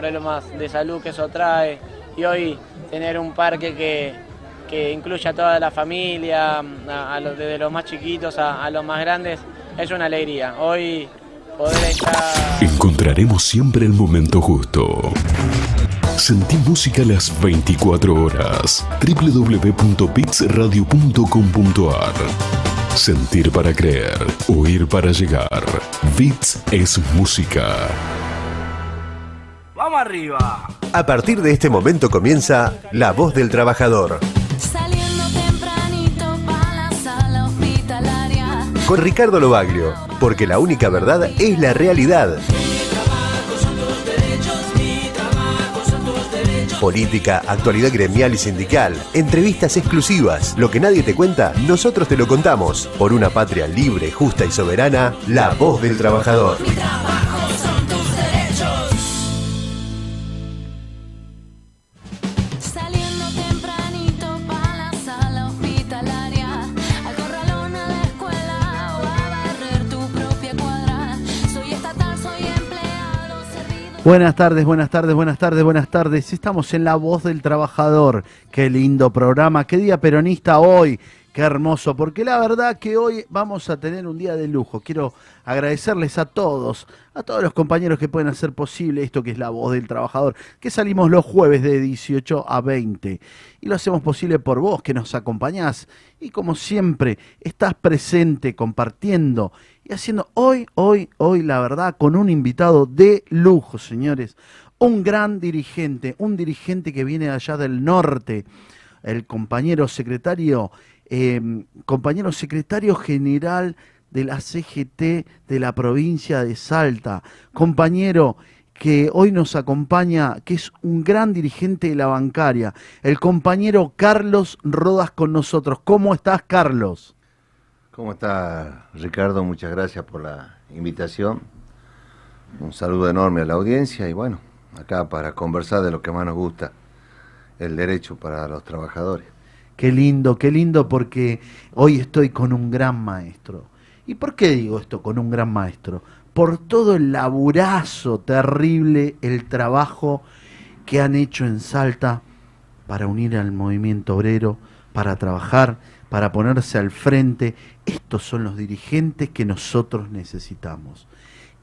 problemas de salud que eso trae y hoy tener un parque que, que incluya a toda la familia, a, los, desde los más chiquitos a, los más grandes, es una alegría. Hoy poder estar... Encontraremos siempre el momento justo. Sentí música las 24 horas. www.bitsradio.com.ar Sentir para creer, oír para llegar. Bits es música. ¡Vamos arriba! A partir de este momento comienza La Voz del Trabajador. Saliendo tempranito pa' la sala hospitalaria. Con Ricardo Lobaglio, porque la única verdad es la realidad. Política, actualidad gremial y sindical, entrevistas exclusivas. Lo que nadie te cuenta, nosotros te lo contamos. Por una patria libre, justa y soberana, la voz del trabajador. Mi trabajo Buenas tardes, buenas tardes, buenas tardes, buenas tardes. Estamos en La Voz del Trabajador. Qué lindo programa, qué día peronista hoy. Qué hermoso, porque la verdad que hoy vamos a tener un día de lujo. Quiero agradecerles a todos, a todos los compañeros que pueden hacer posible esto que es la voz del trabajador, que salimos los jueves de 18 a 20. Y lo hacemos posible por vos, que nos acompañás. Y como siempre, estás presente, compartiendo y haciendo hoy, hoy, hoy, la verdad, con un invitado de lujo, señores. Un gran dirigente, un dirigente que viene allá del norte, el compañero secretario, eh, compañero secretario general de la CGT de la provincia de Salta, compañero que hoy nos acompaña, que es un gran dirigente de la bancaria, el compañero Carlos Rodas con nosotros. ¿Cómo estás, Carlos? ¿Cómo está Ricardo? Muchas gracias por la invitación. Un saludo enorme a la audiencia y bueno, acá para conversar de lo que más nos gusta, el derecho para los trabajadores. Qué lindo, qué lindo porque hoy estoy con un gran maestro. ¿Y por qué digo esto con un gran maestro? Por todo el laburazo terrible, el trabajo que han hecho en Salta para unir al movimiento obrero, para trabajar, para ponerse al frente. Estos son los dirigentes que nosotros necesitamos.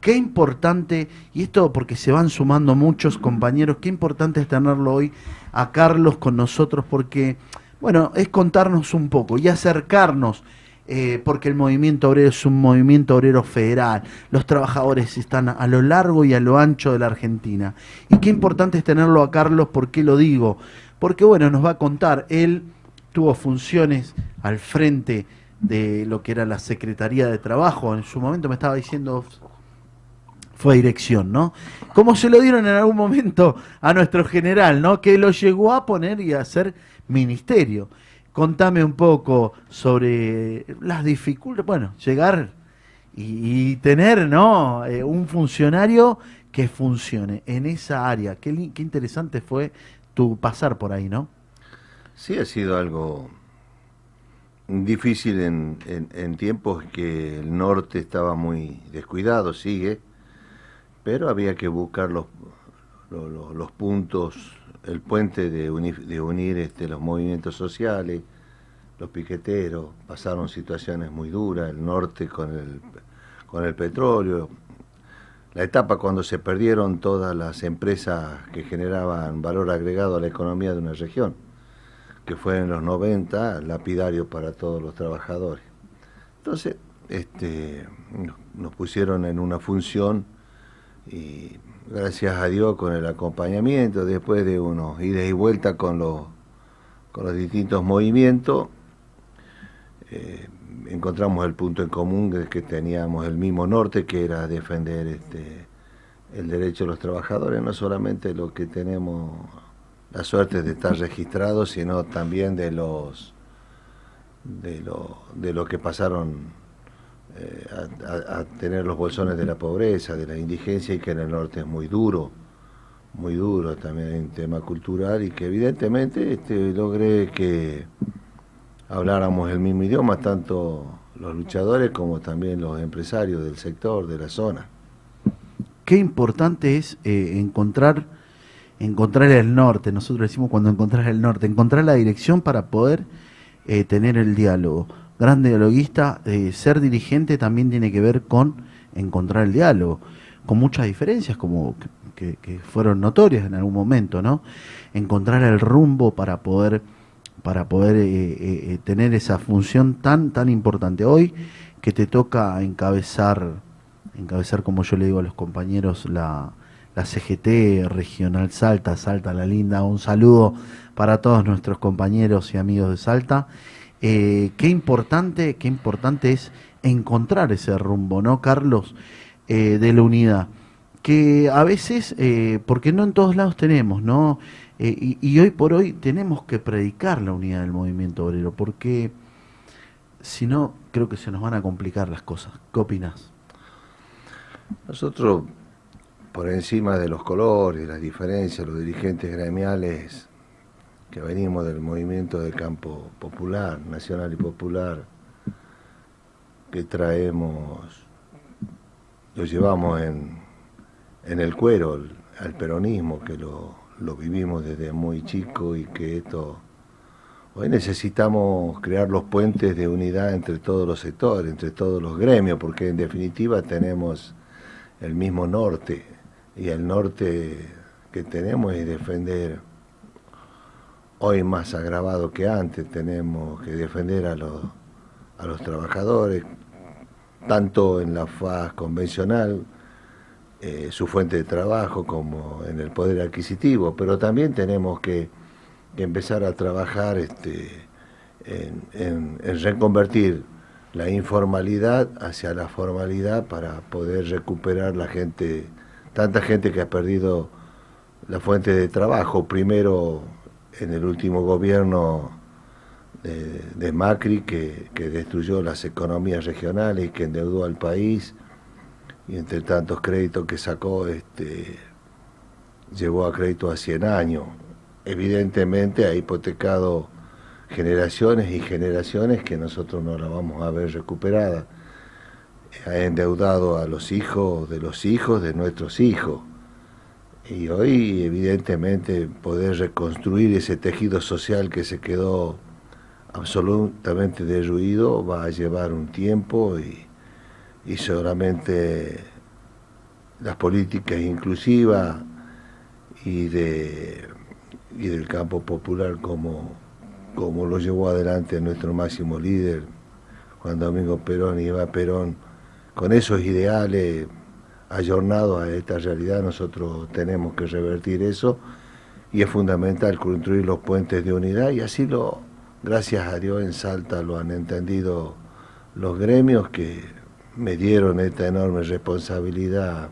Qué importante, y esto porque se van sumando muchos compañeros, qué importante es tenerlo hoy a Carlos con nosotros porque, bueno, es contarnos un poco y acercarnos, eh, porque el movimiento obrero es un movimiento obrero federal, los trabajadores están a lo largo y a lo ancho de la Argentina. Y qué importante es tenerlo a Carlos, ¿por qué lo digo? Porque, bueno, nos va a contar, él tuvo funciones al frente de lo que era la Secretaría de Trabajo, en su momento me estaba diciendo fue dirección, ¿no? Como se lo dieron en algún momento a nuestro general, ¿no? Que lo llegó a poner y a hacer ministerio. Contame un poco sobre las dificultades, bueno, llegar y, tener, ¿no? Eh, un funcionario que funcione en esa área. Qué interesante fue tu pasar por ahí, ¿no? Sí, ha sido algo difícil en, en- en tiempos que el norte estaba muy descuidado, sigue, pero había que buscar los, lo- lo- los puntos, el puente de, uni- de unir este, los movimientos sociales, los piqueteros, pasaron situaciones muy duras, el norte con el, con el petróleo, la etapa cuando se perdieron todas las empresas que generaban valor agregado a la economía de una región, que fue en los 90 lapidario para todos los trabajadores. Entonces, este, nos- pusieron en una función y gracias a Dios con el acompañamiento, después de unos ida y vuelta con los, con los distintos movimientos, eh, encontramos el punto en común de que teníamos el mismo norte, que era defender este, el derecho de los trabajadores, no solamente lo que tenemos la suerte de estar registrados, sino también de los de lo, de lo que pasaron eh, a, tener los bolsones de la pobreza, de la indigencia, y que en el norte es muy duro, muy duro también en tema cultural, y que evidentemente este, logré que habláramos el mismo idioma, tanto los luchadores como también los empresarios del sector, de la zona. Qué importante es eh, encontrar encontrar el norte, nosotros decimos cuando encontrás el norte, encontrar la dirección para poder eh, tener el diálogo. Gran dialoguista, eh, ser dirigente también tiene que ver con encontrar el diálogo, con muchas diferencias como que, fueron notorias en algún momento, ¿no? Encontrar el rumbo para poder para poder eh, eh, tener esa función tan tan importante hoy que te toca encabezar encabezar como yo le digo a los compañeros la, la CGT regional Salta, Salta la linda, un saludo para todos nuestros compañeros y amigos de Salta. Eh, qué importante, qué importante es encontrar ese rumbo, ¿no, Carlos? Eh, de la unidad. Que a veces, eh, porque no en todos lados tenemos, ¿no? Y, y hoy por hoy tenemos que predicar la unidad del movimiento obrero, porque si no, creo que se nos van a complicar las cosas. ¿Qué opinas? Nosotros, por encima de los colores, las diferencias, los dirigentes gremiales que venimos del movimiento del campo popular, nacional y popular, que traemos, lo llevamos en, en el cuero al- peronismo, que lo, lo vivimos desde muy chico y que esto... Hoy necesitamos crear los puentes de unidad entre todos los sectores, entre todos los gremios, porque en definitiva tenemos el mismo norte y el norte que tenemos es defender hoy más agravado que antes. Tenemos que defender a los a los trabajadores tanto en la faz convencional eh, su fuente de trabajo como en el poder adquisitivo pero también tenemos que, empezar a trabajar este en reconvertir la informalidad hacia la formalidad para poder recuperar la gente, tanta gente que ha perdido la fuente de trabajo, primero en el último gobierno de, Macri que, que destruyó las economías regionales y que endeudó al país y entre tantos créditos que sacó este llevó a crédito a 100 años. Evidentemente ha hipotecado generaciones y generaciones que nosotros no la vamos a ver recuperada. Ha endeudado a los hijos de los hijos de nuestros hijos. Y hoy, evidentemente, poder reconstruir ese tejido social que se quedó absolutamente derruido va a llevar un tiempo y, y seguramente las políticas inclusivas y, de, y del campo popular como, como lo llevó adelante nuestro máximo líder, Juan Domingo Perón y Eva Perón, con esos ideales ayornados a esta realidad, nosotros tenemos que revertir eso y es fundamental construir los puentes de unidad y así lo, gracias a Dios en Salta lo han entendido los gremios que me dieron esta enorme responsabilidad,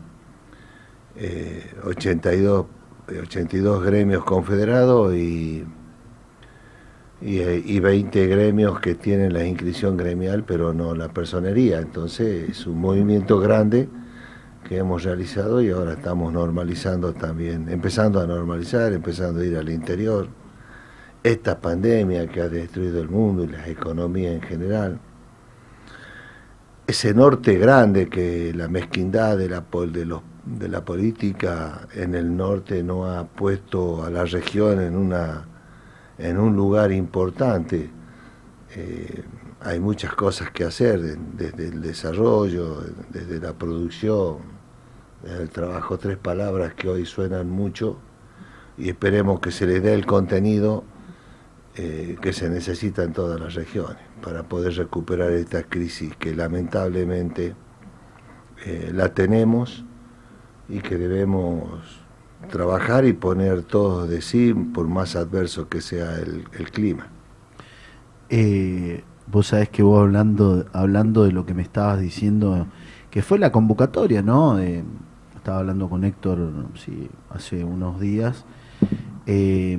eh, 82, eh, 82 gremios confederados y, y, eh, y 20 gremios que tienen la inscripción gremial pero no la personería, entonces es un movimiento grande que hemos realizado y ahora estamos normalizando también, empezando a normalizar, empezando a ir al interior. Esta pandemia que ha destruido el mundo y las economías en general. Ese norte grande que la mezquindad de la, de los, de la política en el norte no ha puesto a la región en, una, en un lugar importante. Eh, hay muchas cosas que hacer, de- desde el desarrollo, desde la producción, desde el trabajo, tres palabras que hoy suenan mucho y esperemos que se les dé el contenido eh, que se necesita en todas las regiones para poder recuperar esta crisis que lamentablemente eh, la tenemos y que debemos trabajar y poner todos de sí por más adverso que sea el, el clima. Eh, vos sabés que vos hablando, hablando de lo que me estabas diciendo, que fue la convocatoria, ¿no? Eh, estaba hablando con Héctor sí, hace unos días. eh,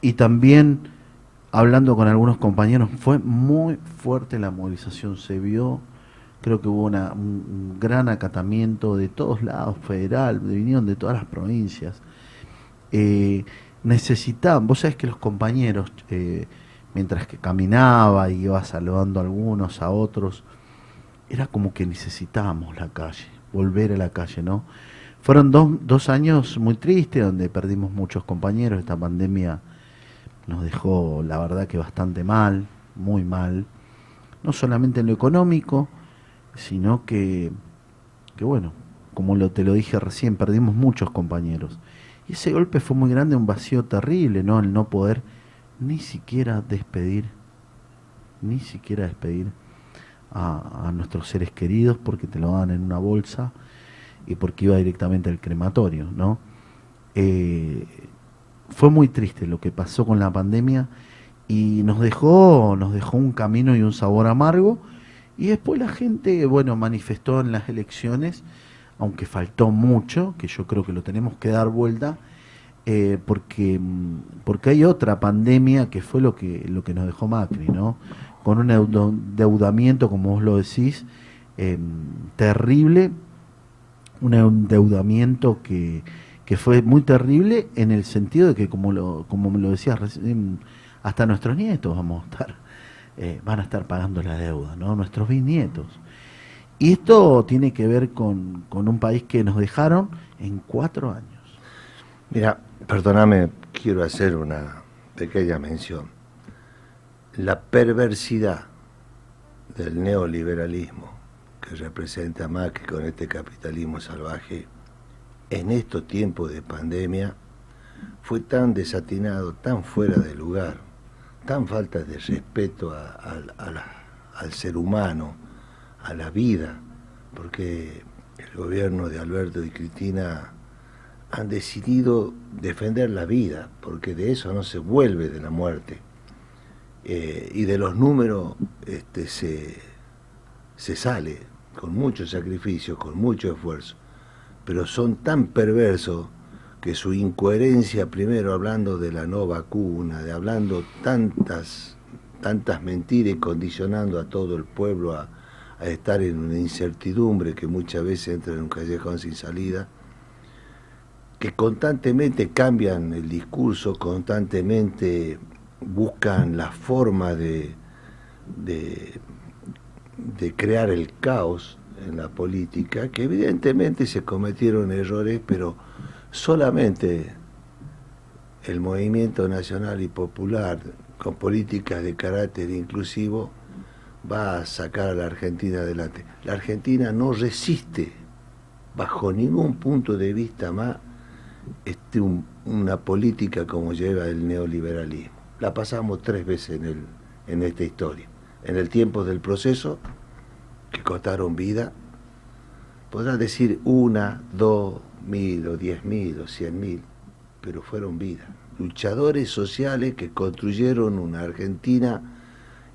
y también hablando con algunos compañeros, fue muy fuerte la movilización, se vio, creo que hubo un gran acatamiento de todos lados, federal, vinieron de todas las provincias. Eh, necesitaban, vos sabés que los compañeros, eh, mientras que caminaba y iba saludando a algunos, a otros, era como que necesitábamos la calle, volver a la calle, ¿no? Fueron dos, dos años muy tristes donde perdimos muchos compañeros. Esta pandemia nos dejó, la verdad, que bastante mal, muy mal. No solamente en lo económico, sino que, que bueno, como lo, te lo dije recién, perdimos muchos compañeros. Y ese golpe fue muy grande, un vacío terrible, ¿no? El no poder ni siquiera despedir, ni siquiera despedir a, nuestros seres queridos porque te lo dan en una bolsa y porque iba directamente al crematorio, ¿no? Eh, fue muy triste lo que pasó con la pandemia y nos dejó, nos dejó un camino y un sabor amargo. Y después la gente, bueno, manifestó en las elecciones, aunque faltó mucho, que yo creo que lo tenemos que dar vuelta, eh, porque, mm, porque hay otra pandemia que fue lo que, lo que nos dejó Macri, ¿no? Con un endeu- endeudamiento, como vos lo decís, em, terrible, un endeudamiento que, que fue muy terrible en el sentido de que, como, lo, como me lo decías recién, hasta nuestros nietos vamos a estar, eh, van a estar pagando la deuda, ¿no? Nuestros bisnietos. Y esto tiene que ver con, con un país que nos dejaron en cuatro años. Mira, perdóname, quiero hacer una pequeña mención. La perversidad del neoliberalismo que representa Macri con este capitalismo salvaje en estos tiempos de pandemia fue tan desatinado, tan fuera de lugar, tan falta de respeto a- al ser humano, a la vida, porque el gobierno de Alberto y Cristina han decidido defender la vida, porque de eso no se vuelve de la muerte. Eh, y de los números este, se, se sale con mucho sacrificio, con mucho esfuerzo, pero son tan perversos que su incoherencia, primero hablando de la no vacuna, de hablando tantas, tantas mentiras y condicionando a todo el pueblo a, estar en una incertidumbre que muchas veces entra en un callejón sin salida, que constantemente cambian el discurso, constantemente buscan la forma de, de crear el caos en la política, que evidentemente se cometieron errores, pero solamente el movimiento nacional y popular, con políticas de carácter inclusivo, va a sacar a la Argentina adelante. La Argentina no resiste, bajo ningún punto de vista más, este, un- una política como lleva el neoliberalismo. La pasamos tres veces en, el, en esta historia. En el tiempo del proceso, que costaron vida, podrás decir una, dos, mil o diez mil o cien mil, pero fueron vidas. Luchadores sociales que construyeron una Argentina,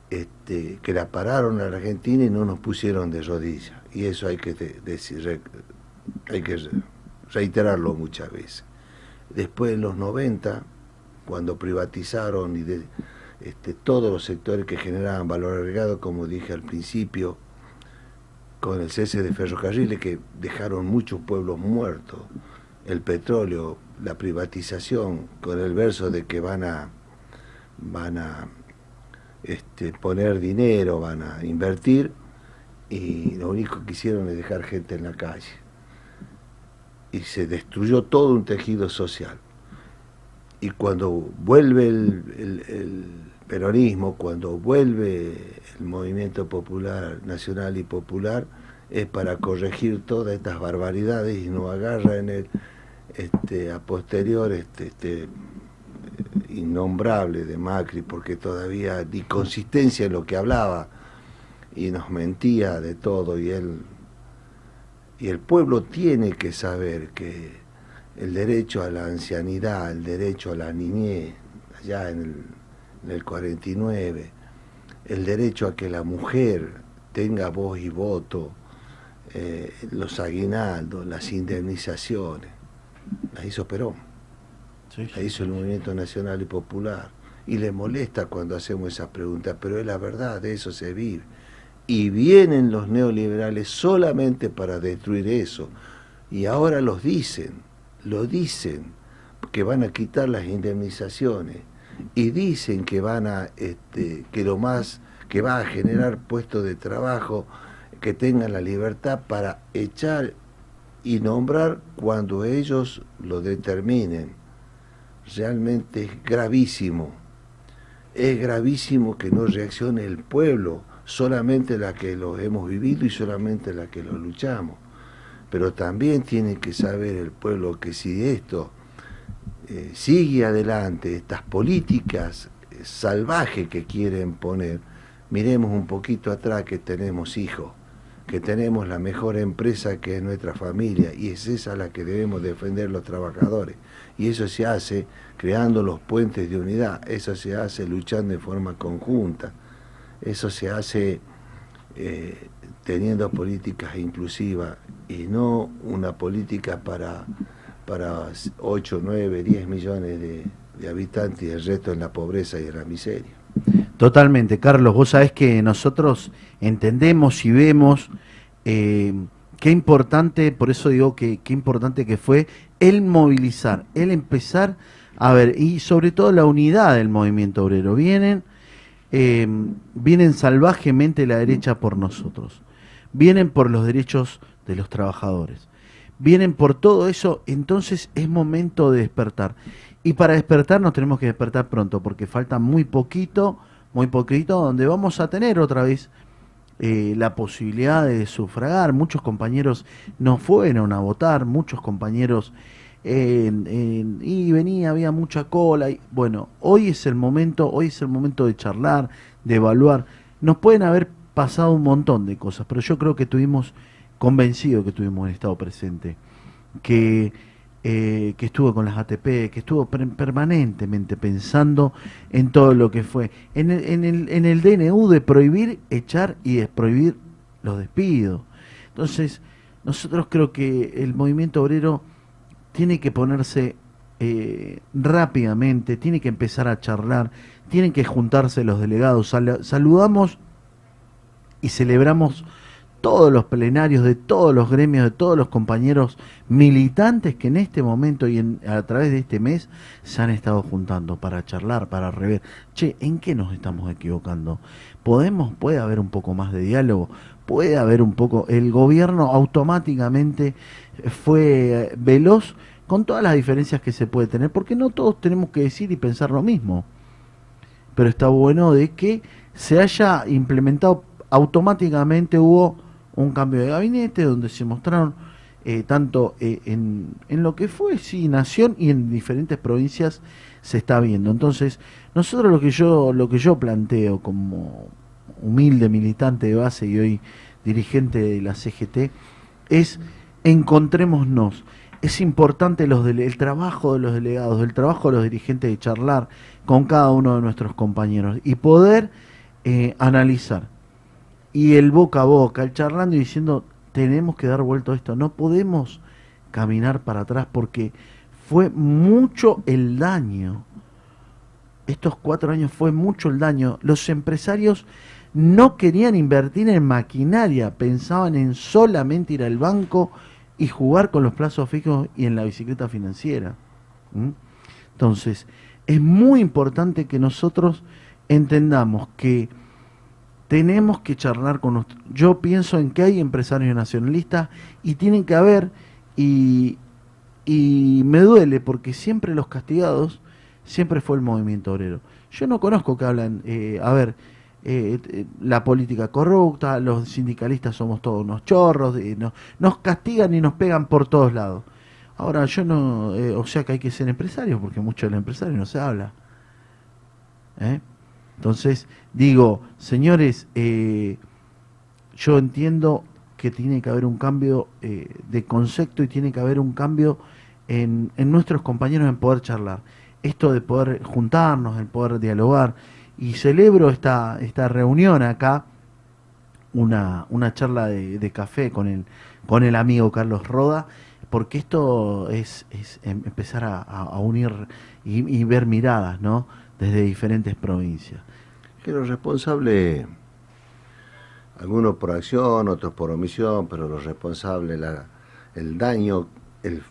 este, que la pararon a la Argentina y no nos pusieron de rodillas. Y eso hay que de- decir, hay que re- reiterarlo muchas veces. Después en los 90, cuando privatizaron y este, todos los sectores que generaban valor agregado, como dije al principio, con el cese de ferrocarriles que dejaron muchos pueblos muertos, el petróleo, la privatización, con el verso de que van a van a este, poner dinero, van a invertir, y lo único que hicieron es dejar gente en la calle. Y se destruyó todo un tejido social. Y cuando vuelve el, el- el peronismo, cuando vuelve el movimiento popular, nacional y popular, es para corregir todas estas barbaridades y no agarra en el este, a posterior este, este innombrable de Macri, porque todavía di consistencia en lo que hablaba y nos mentía de todo y él y el pueblo tiene que saber que el derecho a la ancianidad, el derecho a la niñez, allá en el, en el 49, el derecho a que la mujer tenga voz y voto, eh, los aguinaldos, las indemnizaciones, las hizo Perón, las hizo el Movimiento Nacional y Popular. Y le molesta cuando hacemos esas preguntas, pero es la verdad, de eso se vive. Y vienen los neoliberales solamente para destruir eso. Y ahora los dicen, lo dicen, que van a quitar las indemnizaciones. Y dicen que van a, este, que lo más, que va a generar puestos de trabajo, que tengan la libertad para echar y nombrar cuando ellos lo determinen. Realmente es gravísimo. Es gravísimo que no reaccione el pueblo, solamente la que lo hemos vivido y solamente la que lo luchamos. Pero también tiene que saber el pueblo que si esto eh, sigue adelante, estas políticas eh, salvajes que quieren poner, miremos un poquito atrás que tenemos hijos, que tenemos la mejor empresa que es nuestra familia y es esa la que debemos defender los trabajadores. Y eso se hace creando los puentes de unidad, eso se hace luchando de forma conjunta, eso se hace eh, teniendo políticas inclusivas y no una política para, para 8, 9, 10 millones de, habitantes y el resto en la pobreza y en la miseria. Totalmente, Carlos. Vos sabés que nosotros entendemos y vemos eh, qué importante, por eso digo que qué importante que fue el movilizar, el empezar a ver, y sobre todo la unidad del movimiento obrero. Vienen, eh, vienen salvajemente la derecha por nosotros, vienen por los derechos de los trabajadores, vienen por todo eso, entonces es momento de despertar. Y para despertar nos tenemos que despertar pronto, porque falta muy poquito, muy poquito, donde vamos a tener otra vez eh, la posibilidad de sufragar. Muchos compañeros no fueron a votar, muchos compañeros y venía, había mucha cola. Y, bueno, hoy es el momento, hoy es el momento de charlar, de evaluar. Nos pueden haber pasado un montón de cosas, pero yo creo que tuvimos, convencido que tuvimos el Estado presente, que eh, que estuvo con las ATP, que estuvo per- permanentemente pensando en todo lo que fue. En el, en, el, en el DNU de prohibir, echar y de prohibir los despidos. Entonces, nosotros creo que el movimiento obrero tiene que ponerse eh, rápidamente, tiene que empezar a charlar, tienen que juntarse los delegados. Sal- saludamos y celebramos todos los plenarios de todos los gremios, de todos los compañeros militantes que en este momento y en- a través de este mes se han estado juntando para charlar, para rever. Che, ¿en qué nos estamos equivocando? ¿Podemos, puede haber un poco más de diálogo? ¿Puede haber un poco... El gobierno automáticamente fue eh, veloz con todas las diferencias que se puede tener, porque no todos tenemos que decir y pensar lo mismo pero está bueno de que se haya implementado automáticamente hubo un cambio de gabinete donde se mostraron eh, tanto eh, en, en lo que fue sí nación y en diferentes provincias se está viendo entonces nosotros lo que yo lo que yo planteo como humilde militante de base y hoy dirigente de la CGT es encontrémonos es importante los dele- el trabajo de los delegados, el trabajo de los dirigentes de charlar con cada uno de nuestros compañeros y poder eh, analizar. Y el boca a boca, el charlando y diciendo, tenemos que dar vuelta a esto, no podemos caminar para atrás porque fue mucho el daño. Estos cuatro años fue mucho el daño. Los empresarios no querían invertir en maquinaria, pensaban en solamente ir al banco y jugar con los plazos fijos y en la bicicleta financiera. Entonces, es muy importante que nosotros entendamos que tenemos que charlar con nuestro... Yo pienso en que hay empresarios nacionalistas y tienen que haber, y, me duele porque siempre los castigados, siempre fue el movimiento obrero. Yo no conozco que hablan, eh, a ver, eh, eh, la política corrupta, los sindicalistas somos todos unos chorros, no- nos castigan y nos pegan por todos lados. Ahora yo no, o sea que hay que ser empresario, porque mucho del empresario no se habla. Entonces, digo, señores, eh, yo entiendo que tiene que haber un cambio eh, de concepto y tiene que haber un cambio en, en nuestros compañeros en poder charlar. Esto de poder juntarnos, en poder dialogar. Y celebro esta, esta reunión acá, una, una charla de, café con el, con el amigo Carlos Roda, porque esto es, es em- empezar a- a unir y, y ver miradas, ¿no? Desde diferentes provincias. Que los responsables, algunos por acción, otros por omisión, pero los responsables, el daño, el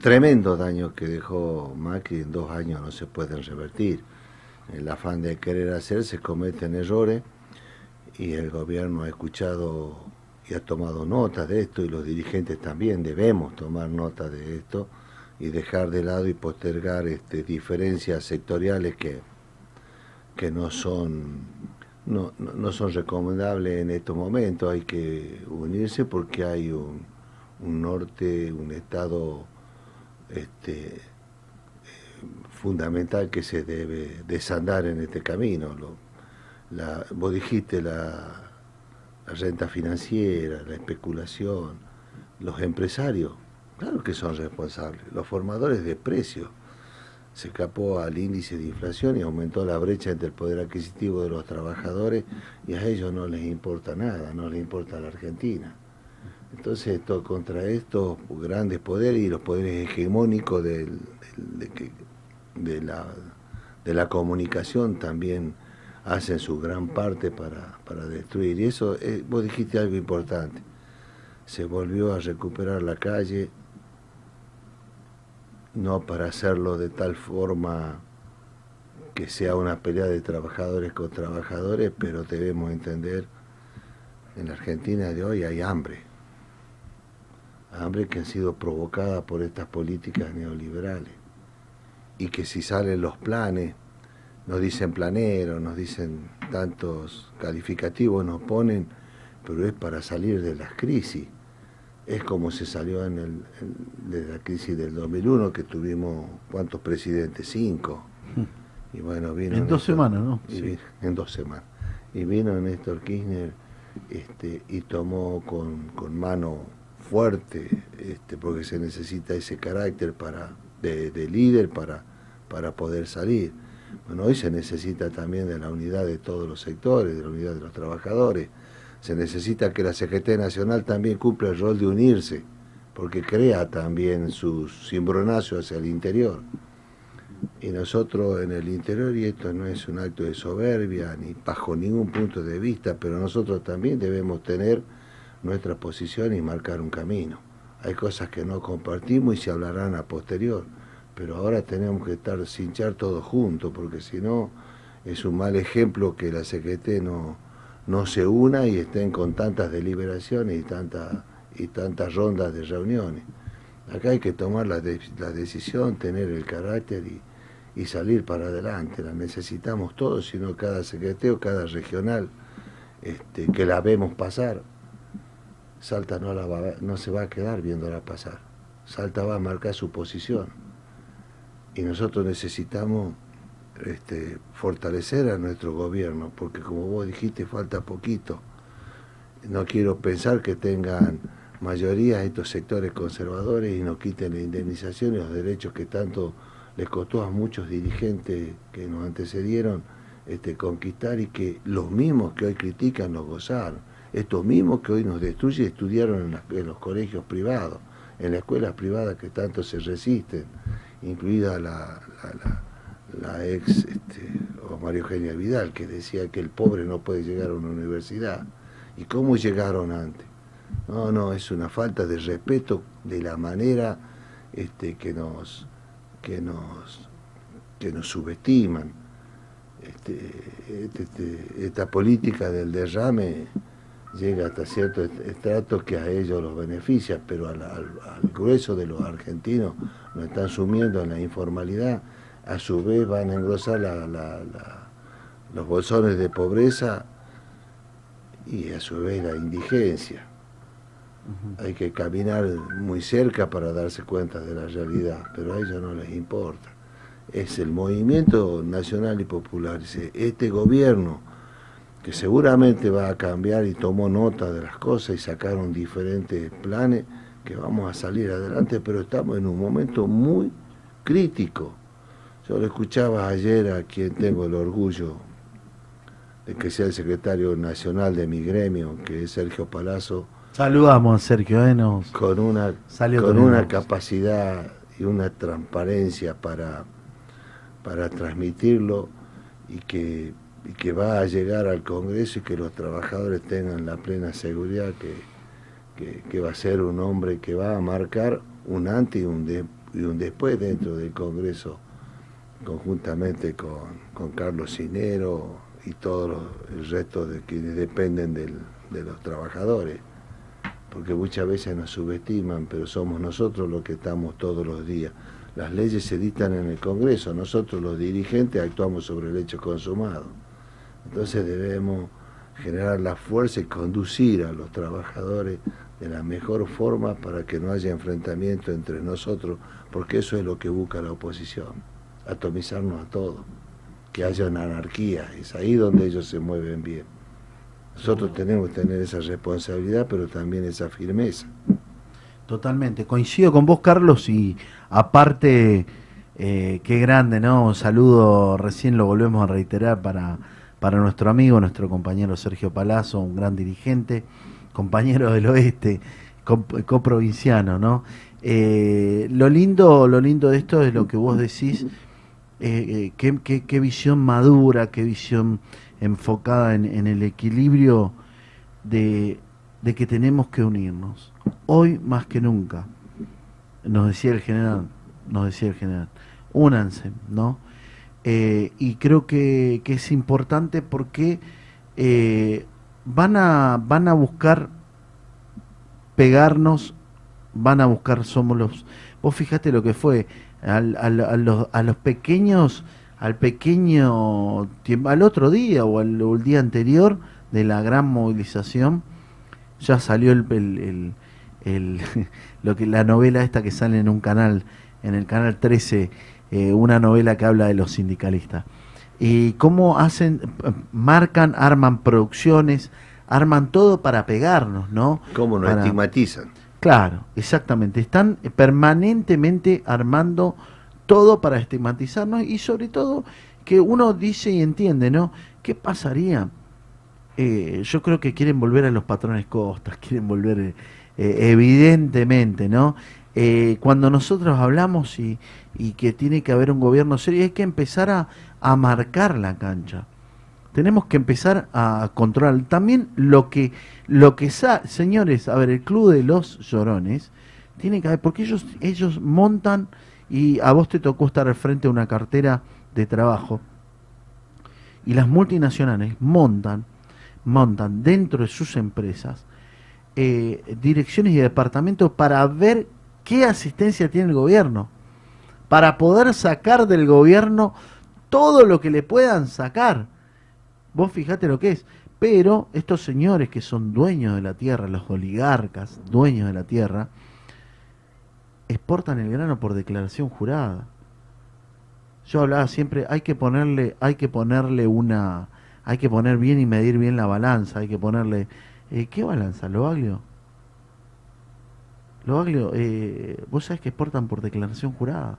tremendo daño que dejó Macri en dos años no se pueden revertir. El afán de querer hacer se cometen errores y el gobierno ha escuchado y ha tomado nota de esto y los dirigentes también debemos tomar nota de esto y dejar de lado y postergar este, diferencias sectoriales que, que no son no, no, no son recomendables en estos momentos. Hay que unirse porque hay un, un norte, un estado este, fundamental que se debe desandar en este camino. Lo- la, vos dijiste la, la renta financiera, la especulación, los empresarios, claro que son responsables, los formadores de precios. Se escapó al índice de inflación y aumentó la brecha entre el poder adquisitivo de los trabajadores y a ellos no les importa nada, no les importa la Argentina. Entonces, esto, contra estos grandes poderes y los poderes hegemónicos de la, de la comunicación también hacen su gran parte para, para destruir. Y eso, eh, vos dijiste algo importante. Se volvió a recuperar la calle, no para hacerlo de tal forma que sea una pelea de trabajadores con trabajadores, pero debemos entender, en la Argentina de hoy hay hambre. Hambre que han sido provocada por estas políticas neoliberales. Y que si salen los planes, nos dicen planeros, nos dicen tantos calificativos, nos ponen, pero es para salir de las crisis. Es como se salió en el, en- de la crisis del 2001, que tuvimos, ¿cuántos presidentes? Cinco. Y bueno, vino En dos semanas, ¿no? Sí. en dos semanas. Y vino Néstor Kirchner este, y tomó con, con mano fuerte, este, porque se necesita ese carácter para, de, de líder para, para poder salir. Bueno, hoy se necesita también de la unidad de todos los sectores, de la unidad de los trabajadores. Se necesita que la CGT Nacional también cumpla el rol de unirse, porque crea también su cimbronazo hacia el interior. Y nosotros en el interior, y esto no es un acto de soberbia ni bajo ningún punto de vista, pero nosotros también debemos tener nuestra posición y marcar un camino. Hay cosas que no compartimos y se hablarán a posterior, pero ahora tenemos que estar cinchar todos juntos, porque si no es un mal ejemplo que la CGT no, no se una y estén con tantas deliberaciones y, tanta, y tantas rondas de reuniones. Acá hay que tomar la, de- la decisión, tener el carácter y, y salir para adelante. La necesitamos todos, sino cada secretario, cada regional, este, que la vemos pasar. Salta no, la va, no se va a quedar viéndola pasar. Salta va a marcar su posición. Y nosotros necesitamos este, fortalecer a nuestro gobierno, porque como vos dijiste, falta poquito. No quiero pensar que tengan mayoría estos sectores conservadores y nos quiten la indemnización y los derechos que tanto les costó a muchos dirigentes que nos antecedieron este, conquistar y que los mismos que hoy critican los gozaron. Estos mismos que hoy nos destruyen estudiaron en, los colegios privados, en las escuelas privadas que tanto se resisten, incluida la- la ex este, o María Eugenia Vidal, que decía que el pobre no puede llegar a una universidad. ¿Y cómo llegaron antes? No, no, es una falta de respeto de la manera este, que nos que nos que nos subestiman. Este, este- este- esta política del derrame llega hasta cierto est- estrato que a ellos los beneficia, pero al- al grueso de los argentinos nos están sumiendo en la informalidad, a su vez van a engrosar la- la- la- los bolsones de pobreza y a su vez la indigencia. Hay que caminar muy cerca para darse cuenta de la realidad, pero a ellos no les importa. Es el movimiento nacional y popular, dice, este gobierno que seguramente va a cambiar y tomó nota de las cosas y sacaron diferentes planes que vamos a salir adelante, pero estamos en un momento muy crítico. Yo lo escuchaba ayer a quien tengo el orgullo de que sea el secretario nacional de mi gremio, que es Sergio Palazzo, Saludamos a Sergio, eh, nos- con una, Salió con una capacidad y una transparencia para, para transmitirlo y que, y que va a llegar al Congreso y que los trabajadores tengan la plena seguridad que, que, que va a ser un hombre que va a marcar un antes y un, de- y un después dentro del Congreso, conjuntamente con, con Carlos Cinero y todo el resto de quienes dependen del- de los trabajadores. porque muchas veces nos subestiman, pero somos nosotros los que estamos todos los días. Las leyes se dictan en el Congreso, nosotros los dirigentes actuamos sobre el hecho consumado. Entonces debemos generar la fuerza y conducir a los trabajadores de la mejor forma para que no haya enfrentamiento entre nosotros, porque eso es lo que busca la oposición, atomizarnos a todos, que haya una anarquía, es ahí donde ellos se mueven bien. Nosotros tenemos que tener esa responsabilidad, pero también esa firmeza. Totalmente, coincido con vos, Carlos, y aparte, eh, qué grande, ¿no? Un saludo, recién lo volvemos a reiterar para, para nuestro amigo, nuestro compañero Sergio Palazzo, un gran dirigente, compañero del oeste, cop- coprovinciano, ¿no? Eh, lo lindo, lo lindo de esto es lo que vos decís, eh, eh, qué, qué- visión madura, qué visión enfocada en, el equilibrio de, que tenemos que unirnos. Hoy más que nunca, nos decía el general, nos decía el general, únanse, ¿no? Eh, y creo que, es importante porque van, a, van a buscar pegarnos, van a buscar, somos los... Vos fíjate lo que fue, al- al- a, los, a los pequeños, al pequeño, tiempo, al otro día o al, el día anterior de la gran movilización, ya salió el, el- el- el- lo que la novela esta que sale en un canal, en el canal 13, eh, una novela que habla de los sindicalistas. Y cómo hacen, marcan, arman producciones, arman todo para pegarnos, ¿no? ¿Cómo nos Para- estigmatizan? Claro, exactamente. Están permanentemente armando todo para estigmatizarnos y sobre todo que uno dice y entiende, ¿no? ¿Qué pasaría? Eh, yo creo que quieren volver a los patrones costas, quieren volver eh, eh, evidentemente, ¿no? Eh, cuando nosotros hablamos y, y que tiene que haber un gobierno serio, hay que empezar a, a marcar la cancha tenemos que empezar a controlar también lo que lo que sa señores a ver el club de los llorones tiene que haber porque ellos ellos montan y a vos te tocó estar al frente de una cartera de trabajo y las multinacionales montan montan dentro de sus empresas eh, direcciones y departamentos para ver qué asistencia tiene el gobierno para poder sacar del gobierno todo lo que le puedan sacar Vos fijate lo que es. Pero estos señores que son dueños de la tierra, los oligarcas, dueños de la tierra, exportan el grano por declaración jurada. Yo hablaba siempre, hay que ponerle, hay que ponerle una, hay que poner bien y medir bien la balanza, hay que ponerle, eh, ¿qué balanza? ¿Lo aglio? Lo aglio, eh, vos sabés que exportan por declaración jurada.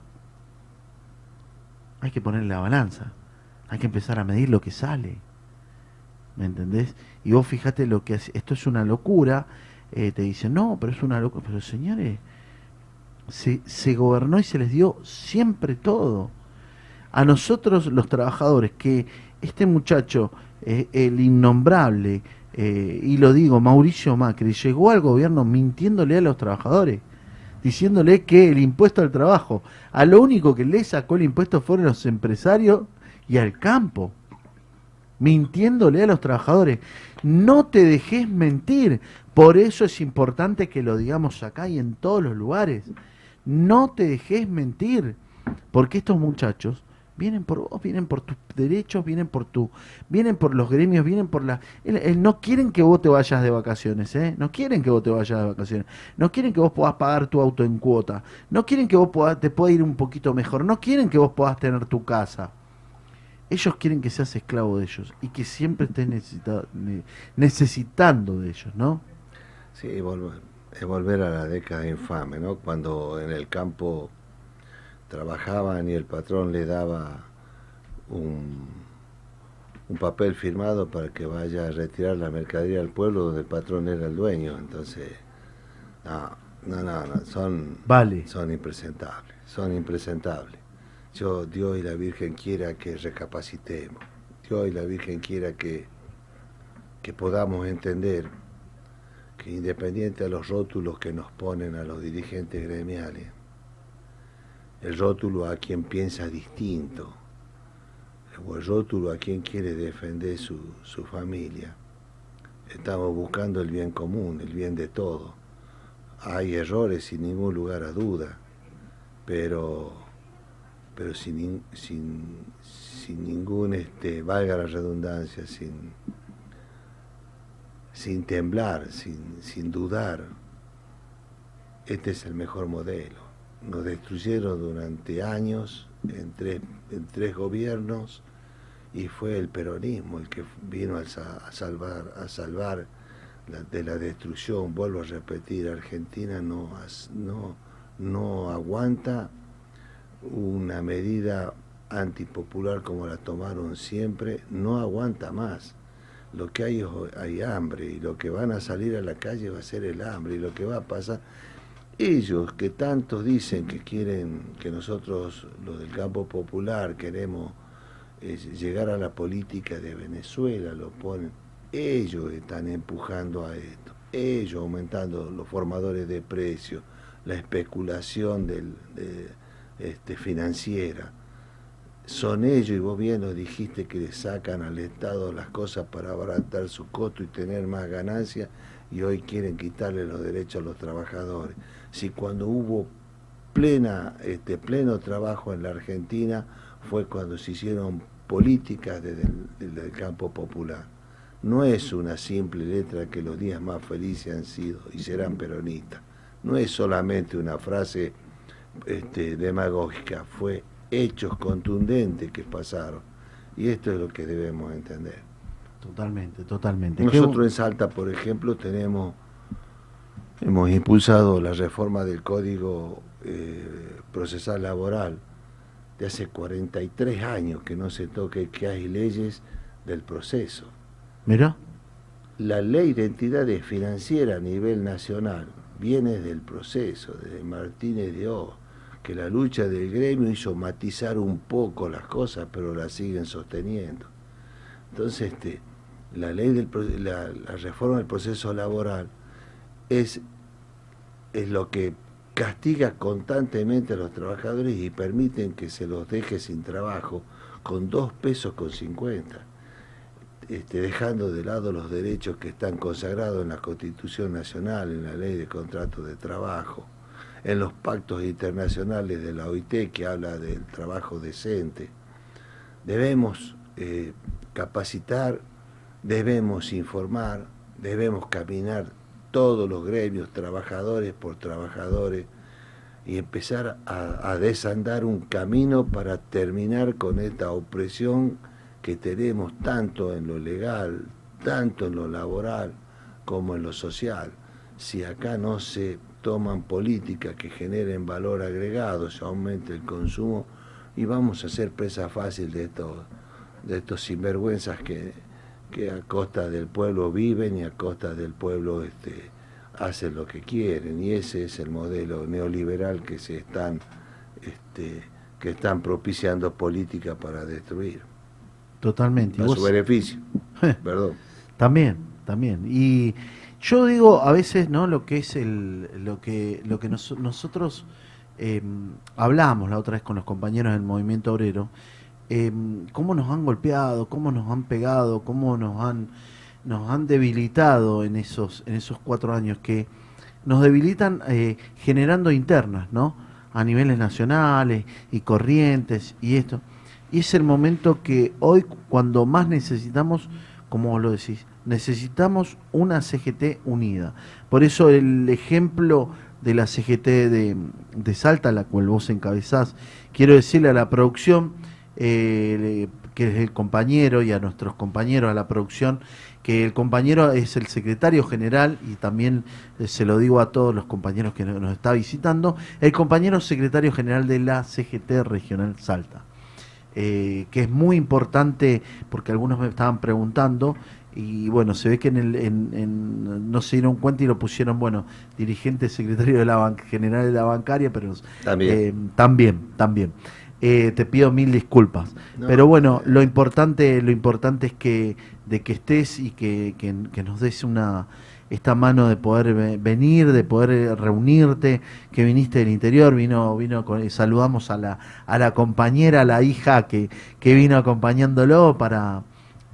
Hay que ponerle la balanza, hay que empezar a medir lo que sale. ¿Me entendés? Y vos fíjate lo que hace, esto es una locura, eh, te dicen, no, pero es una locura, pero señores, se, se gobernó y se les dio siempre todo. A nosotros los trabajadores, que este muchacho, eh, el innombrable, eh, y lo digo, Mauricio Macri, llegó al gobierno mintiéndole a los trabajadores, diciéndole que el impuesto al trabajo, a lo único que le sacó el impuesto fueron los empresarios y al campo mintiéndole a los trabajadores. No te dejes mentir. Por eso es importante que lo digamos acá y en todos los lugares. No te dejes mentir. Porque estos muchachos vienen por vos, vienen por tus derechos, vienen por tu, vienen por los gremios, vienen por la. él no quieren que vos te vayas de vacaciones, ¿eh? No quieren que vos te vayas de vacaciones. No quieren que vos puedas pagar tu auto en cuota. No quieren que vos puedas, te pueda ir un poquito mejor. No quieren que vos puedas tener tu casa ellos quieren que seas esclavo de ellos y que siempre estés necesita- ne- necesitando de ellos, ¿no? Sí, vol- es volver a la década infame, ¿no? Cuando en el campo trabajaban y el patrón le daba un, un papel firmado para que vaya a retirar la mercadería al pueblo donde el patrón era el dueño. Entonces, no, no, no, no, son, Vale. son impresentables, son impresentables. Dios y la Virgen quiera que recapacitemos. Dios y la Virgen quiera que, que podamos entender que independiente a los rótulos que nos ponen a los dirigentes gremiales, el rótulo a quien piensa distinto, o el rótulo a quien quiere defender su, su familia, estamos buscando el bien común, el bien de todos. hay errores sin ningún lugar a duda, pero, pero sin, sin, sin ningún, este, valga la redundancia, sin, sin temblar, sin, sin dudar. Este es el mejor modelo. Nos destruyeron durante años en tres, en tres gobiernos y fue el peronismo el que vino a, a salvar, a salvar de la destrucción. Vuelvo a repetir, Argentina no, no, no aguanta una medida antipopular como la tomaron siempre, no aguanta más. Lo que hay es hay hambre y lo que van a salir a la calle va a ser el hambre y lo que va a pasar ellos que tantos dicen que quieren que nosotros los del campo popular queremos eh, llegar a la política de Venezuela lo ponen ellos están empujando a esto ellos aumentando los formadores de precios la especulación del, de, este, financiera son ellos, y vos bien lo dijiste, que le sacan al Estado las cosas para abaratar su costo y tener más ganancias, y hoy quieren quitarle los derechos a los trabajadores. Si cuando hubo plena, este, pleno trabajo en la Argentina fue cuando se hicieron políticas desde desde el campo popular. No es una simple letra que los días más felices han sido y serán peronistas. No es solamente una frase este, demagógica, fue hechos contundentes que pasaron. Y esto es lo que debemos entender. Totalmente, totalmente. Nosotros en Salta, por ejemplo, tenemos, hemos impulsado la reforma del Código eh, Procesal Laboral de hace 43 años que no se toque, que hay leyes del proceso. Mirá, La ley de entidades financieras a nivel nacional viene del proceso, desde Martínez de O, que la lucha del gremio hizo matizar un poco las cosas, pero las siguen sosteniendo. Entonces, este, la ley del la reforma del proceso laboral es, es lo que castiga constantemente a los trabajadores y permiten que se los deje sin trabajo con dos pesos con 50 este, dejando de lado los derechos que están consagrados en la Constitución Nacional, en la Ley de Contratos de Trabajo, en los pactos internacionales de la OIT que habla del trabajo decente. Debemos eh, capacitar, debemos informar, debemos caminar todos los gremios, trabajadores por trabajadores, y empezar a, a desandar un camino para terminar con esta opresión que tenemos tanto en lo legal, tanto en lo laboral como en lo social. Si acá no se toman políticas que generen valor agregado, se aumente el consumo y vamos a ser presa fácil de estos, de estos sinvergüenzas que, que a costa del pueblo viven y a costa del pueblo este, hacen lo que quieren. Y ese es el modelo neoliberal que se están, este, que están propiciando políticas para destruir totalmente. A su beneficio. Perdón. También, también. Y yo digo a veces, ¿no? Lo que es el, lo que, lo que nos- nosotros eh, hablamos la otra vez con los compañeros del movimiento obrero, eh, cómo nos han golpeado, cómo nos han pegado, cómo nos han, nos han debilitado en esos, en esos cuatro años que nos debilitan eh, generando internas, ¿no? A niveles nacionales y corrientes y esto. Y es el momento que hoy, cuando más necesitamos, como vos lo decís, necesitamos una CGT unida. Por eso el ejemplo de la CGT de, de Salta, la cual vos encabezás, quiero decirle a la producción, eh, que es el compañero, y a nuestros compañeros, a la producción, que el compañero es el secretario general, y también eh, se lo digo a todos los compañeros que nos está visitando, el compañero secretario general de la CGT Regional Salta eh, que es muy importante porque algunos me estaban preguntando y bueno, se ve que en el, en- en- no se dieron cuenta y lo pusieron, bueno, dirigente secretario de la general de la bancaria, pero También. eh, también, también. Eh, te pido mil disculpas. No, pero bueno, eh. lo importante, lo importante es que de que estés y que, que- que nos des una esta mano de poder ve- venir, de poder eh, reunirte, que viniste del interior, vino, vino con, saludamos a la, a la compañera, a la hija que, que vino acompañándolo para,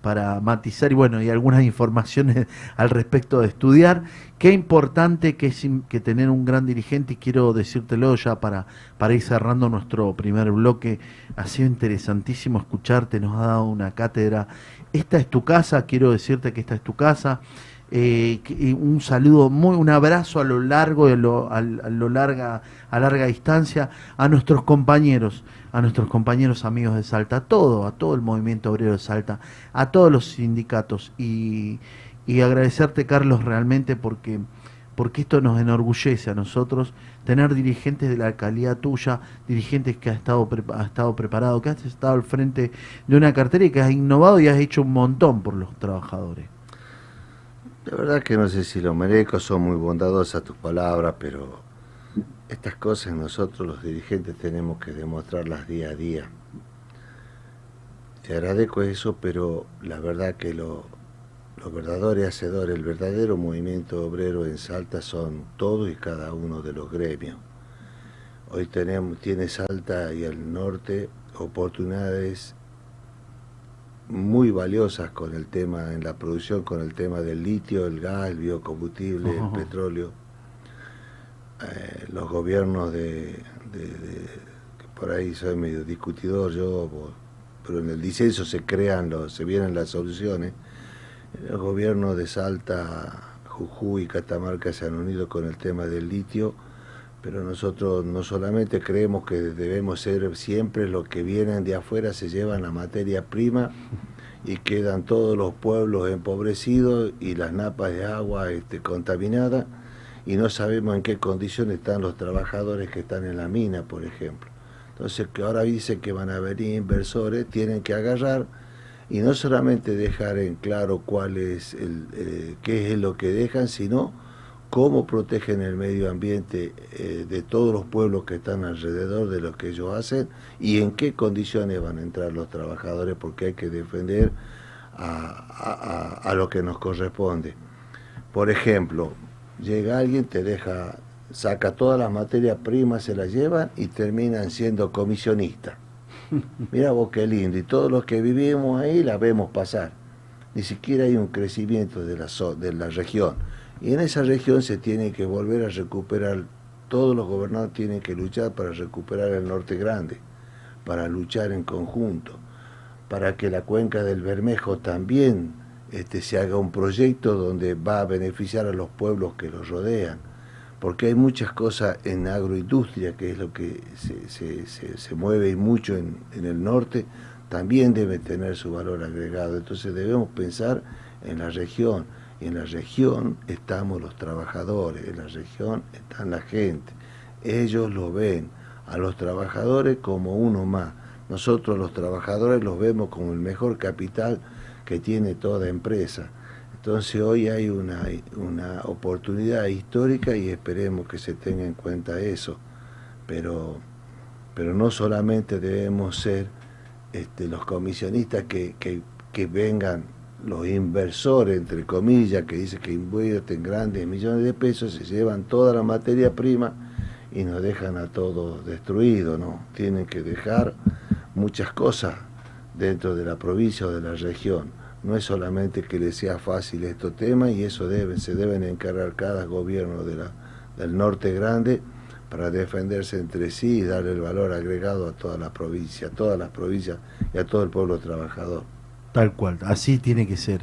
para matizar y bueno, y algunas informaciones al respecto de estudiar. Qué importante que es que tener un gran dirigente y quiero decírtelo ya para, para ir cerrando nuestro primer bloque. Ha sido interesantísimo escucharte, nos ha dado una cátedra. Esta es tu casa, quiero decirte que esta es tu casa. Eh, un saludo, muy, un abrazo a lo largo, y a lo, al- a lo larga, a larga distancia, a nuestros compañeros, a nuestros compañeros amigos de Salta, a todo, a todo el movimiento obrero de Salta, a todos los sindicatos y, y agradecerte Carlos realmente porque, porque esto nos enorgullece a nosotros tener dirigentes de la calidad tuya, dirigentes que has estado, has estado preparado, que has estado al frente de una cartera y que has innovado y has hecho un montón por los trabajadores. La verdad que no sé si lo merezco, son muy bondadosas tus palabras, pero estas cosas nosotros los dirigentes tenemos que demostrarlas día a día. Te agradezco eso, pero la verdad que lo, los verdaderos hacedores, el verdadero movimiento obrero en Salta son todos y cada uno de los gremios. Hoy tenemos, tiene Salta y el norte oportunidades muy valiosas con el tema en la producción, con el tema del litio, el gas, el biocombustible, el petróleo. Eh, los gobiernos de, que por ahí soy medio discutidor yo, pero en el disenso se crean los, se vienen las soluciones. Los gobiernos de Salta, Jujuy y Catamarca se han unido con el tema del litio, pero nosotros no solamente creemos que debemos ser siempre los que vienen de afuera, se llevan la materia prima y quedan todos los pueblos empobrecidos y las napas de agua este, contaminadas y no sabemos en qué condiciones están los trabajadores que están en la mina, por ejemplo. Entonces, que ahora dicen que van a venir inversores, tienen que agarrar y no solamente dejar en claro cuál es el, eh, qué es lo que dejan, sino cómo protegen el medio ambiente eh, de todos los pueblos que están alrededor de lo que ellos hacen y en qué condiciones van a entrar los trabajadores, porque hay que defender a, lo que nos corresponde. Por ejemplo, llega alguien, te deja, saca todas las materias primas, se las llevan y terminan siendo comisionistas. Mira vos qué lindo, y todos los que vivimos ahí la vemos pasar. Ni siquiera hay un crecimiento de la, de la región. Y en esa región se tiene que volver a recuperar, todos los gobernantes tienen que luchar para recuperar el norte grande, para luchar en conjunto, para que la cuenca del Bermejo también este, se haga un proyecto donde va a beneficiar a los pueblos que los rodean porque hay muchas cosas en agroindustria, que es lo que se, mueve mucho en, en el norte, también debe tener su valor agregado. Entonces debemos pensar en la región, en la región estamos los trabajadores, en la región está la gente. Ellos lo ven a los trabajadores como uno más. Nosotros los trabajadores los vemos como el mejor capital que tiene toda empresa. Entonces hoy hay una, una oportunidad histórica y esperemos que se tenga en cuenta eso. Pero, pero no solamente debemos ser este, los comisionistas que, que, que vengan los inversores, entre comillas, que dicen que invierten grandes millones de pesos, se llevan toda la materia prima y nos dejan a todos destruidos, ¿no? Tienen que dejar muchas cosas dentro de la provincia o de la región. No es solamente que les sea fácil estos temas y eso deben, se deben encargar cada gobierno de la, del norte grande para defenderse entre sí y darle el valor agregado a toda la provincia, a todas las provincias y a todo el pueblo trabajador. Tal cual, así tiene que ser.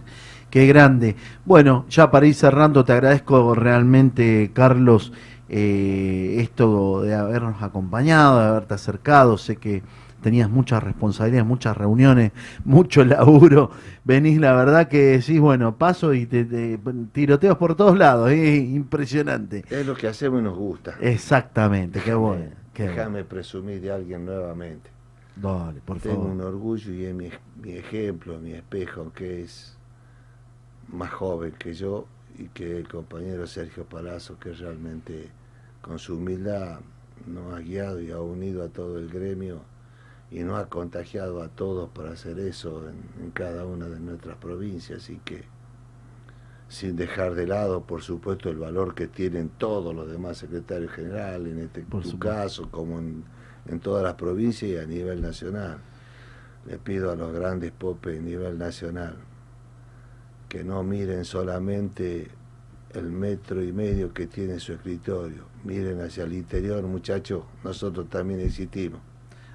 Qué grande. Bueno, ya para ir cerrando, te agradezco realmente, Carlos, eh, esto de habernos acompañado, de haberte acercado. Sé que tenías muchas responsabilidades, muchas reuniones, mucho laburo. Venís, la verdad que decís, bueno, paso y te, te- tiroteos por todos lados, es impresionante. Es lo que hacemos y nos gusta. Exactamente, qué bueno. Déjame presumir de alguien nuevamente. Dale, por Tengo favor. un orgullo y es mi, mi ejemplo, mi espejo, que es más joven que yo y que el compañero Sergio Palazzo, que realmente con su humildad nos ha guiado y ha unido a todo el gremio y nos ha contagiado a todos para hacer eso en, en cada una de nuestras provincias y que sin dejar de lado, por supuesto, el valor que tienen todos los demás secretarios generales, en este Por tu caso, como en, en todas las provincias y a nivel nacional. le pido a los grandes popes a nivel nacional que no miren solamente el metro y medio que tiene su escritorio, miren hacia el interior, muchachos, nosotros también existimos.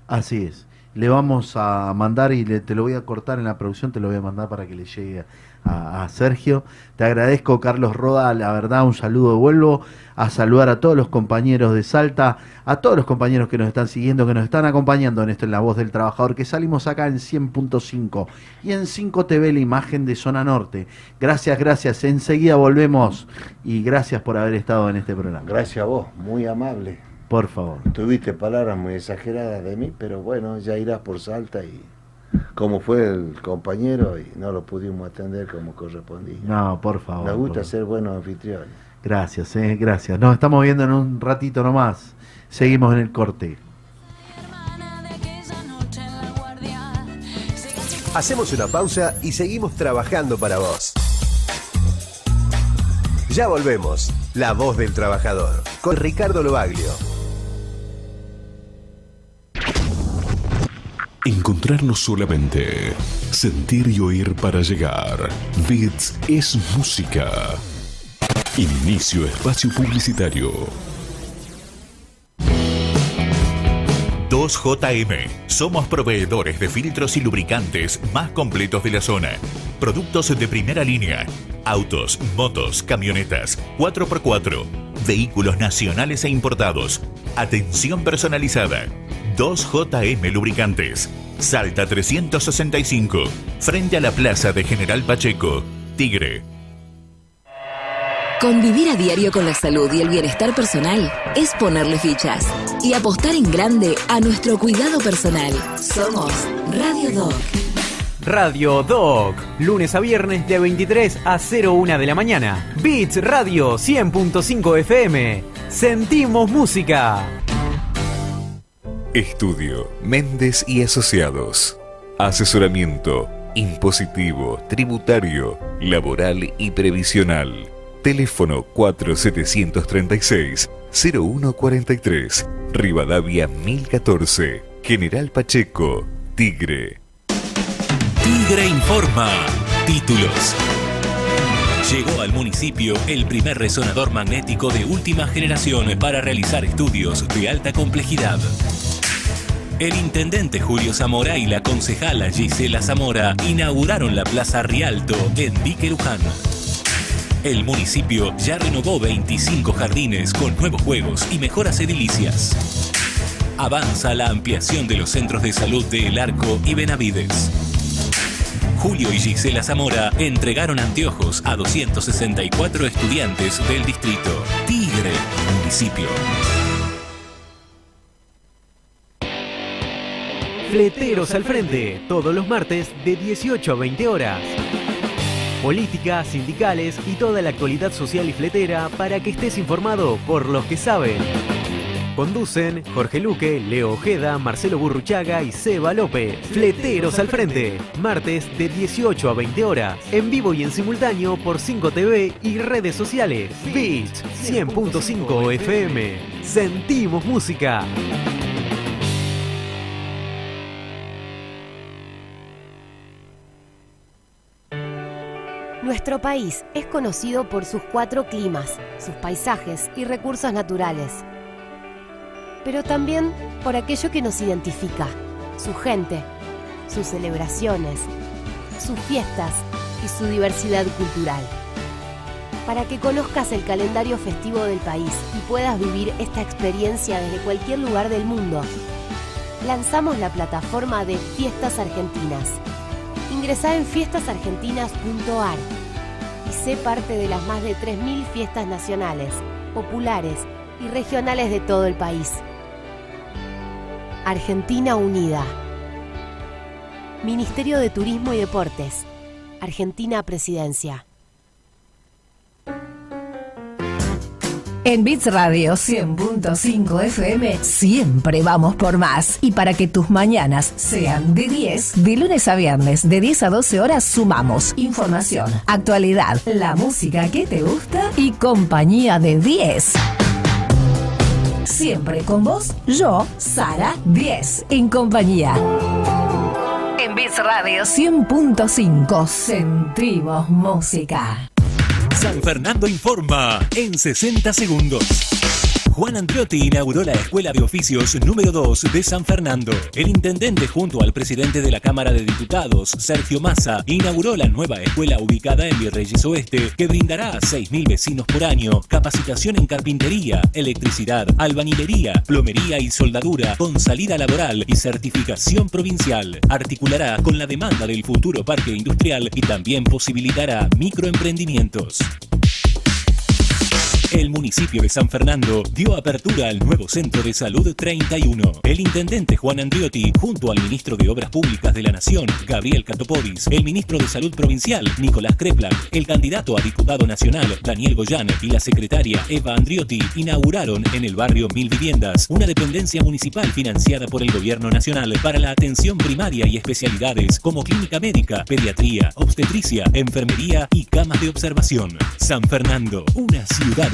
Así es. Le vamos a mandar y le- te lo voy a cortar en la producción, te lo voy a mandar para que le llegue a, Sergio. Te agradezco, Carlos Roda, la verdad, un saludo. Vuelvo a saludar a todos los compañeros de Salta, a todos los compañeros que nos están siguiendo, que nos están acompañando en esto en La Voz del Trabajador, que salimos acá en 100.5 y en 5 TV la imagen de Zona Norte. Gracias, gracias. Enseguida volvemos y gracias por haber estado en este programa. Gracias a vos, muy amable. Por favor. Tuviste palabras muy exageradas de mí, pero bueno, ya irás por Salta y como fue el compañero y no lo pudimos atender como correspondía. No, por favor. Nos gusta por- ser buenos anfitriones. Gracias, eh, gracias. Nos estamos viendo en un ratito nomás. Seguimos en el corte. Hacemos una pausa y seguimos trabajando para vos. Ya volvemos. La voz del trabajador. Con Ricardo Lobaglio. Encontrarnos solamente. Sentir y oír para llegar. Bits es música. Inicio espacio publicitario. 2JM. Somos proveedores de filtros y lubricantes más completos de la zona. Productos de primera línea. Autos, motos, camionetas, 4x4. Vehículos nacionales e importados. Atención personalizada. 2JM Lubricantes. Salta 365. Frente a la plaza de General Pacheco. Tigre. Convivir a diario con la salud y el bienestar personal es ponerle fichas y apostar en grande a nuestro cuidado personal. Somos Radio Doc. Radio Doc, lunes a viernes de 23 a 01 de la mañana. Beats Radio 100.5 FM. Sentimos música. Estudio Méndez y Asociados. Asesoramiento impositivo, tributario, laboral y previsional. Teléfono 4736-0143. Rivadavia 1014. General Pacheco. Tigre. Tigre Informa. Títulos. Llegó al municipio el primer resonador magnético de última generación para realizar estudios de alta complejidad. El intendente Julio Zamora y la concejala Gisela Zamora inauguraron la Plaza Rialto en Dique Luján. El municipio ya renovó 25 jardines con nuevos juegos y mejoras edilicias. Avanza la ampliación de los centros de salud de El Arco y Benavides. Julio y Gisela Zamora entregaron anteojos a 264 estudiantes del distrito. Tigre, municipio. Fleteros al frente, todos los martes de 18 a 20 horas. Política, sindicales y toda la actualidad social y fletera para que estés informado por los que saben. Conducen Jorge Luque, Leo Ojeda, Marcelo Burruchaga y Seba López. Fleteros al frente, martes de 18 a 20 horas, en vivo y en simultáneo por 5 TV y redes sociales. Beach 100.5 FM. Sentimos música. Nuestro país es conocido por sus cuatro climas, sus paisajes y recursos naturales, pero también por aquello que nos identifica, su gente, sus celebraciones, sus fiestas y su diversidad cultural. Para que conozcas el calendario festivo del país y puedas vivir esta experiencia desde cualquier lugar del mundo, lanzamos la plataforma de Fiestas Argentinas. Ingresá en fiestasargentinas.ar y sé parte de las más de 3.000 fiestas nacionales, populares y regionales de todo el país. Argentina Unida. Ministerio de Turismo y Deportes. Argentina Presidencia. En Bits Radio 100.5 FM siempre vamos por más. Y para que tus mañanas sean de 10, de lunes a viernes, de 10 a 12 horas, sumamos información, actualidad, la música que te gusta y compañía de 10. Siempre con vos, yo, Sara 10, en compañía. En Bits Radio 100.5 sentimos música. San Fernando informa en 60 segundos. Juan Andriotti inauguró la Escuela de Oficios número 2 de San Fernando. El intendente junto al presidente de la Cámara de Diputados, Sergio Massa, inauguró la nueva escuela ubicada en Virreyes Oeste que brindará a 6.000 vecinos por año capacitación en carpintería, electricidad, albañilería, plomería y soldadura con salida laboral y certificación provincial. Articulará con la demanda del futuro parque industrial y también posibilitará microemprendimientos. El municipio de San Fernando dio apertura al nuevo Centro de Salud 31. El intendente Juan Andriotti, junto al ministro de Obras Públicas de la Nación, Gabriel Catopodis, el ministro de Salud Provincial, Nicolás Kreplak, el candidato a diputado nacional, Daniel Goyán, y la secretaria Eva Andriotti, inauguraron en el barrio Mil Viviendas una dependencia municipal financiada por el gobierno nacional para la atención primaria y especialidades como clínica médica, pediatría, obstetricia, enfermería y camas de observación. San Fernando, una ciudad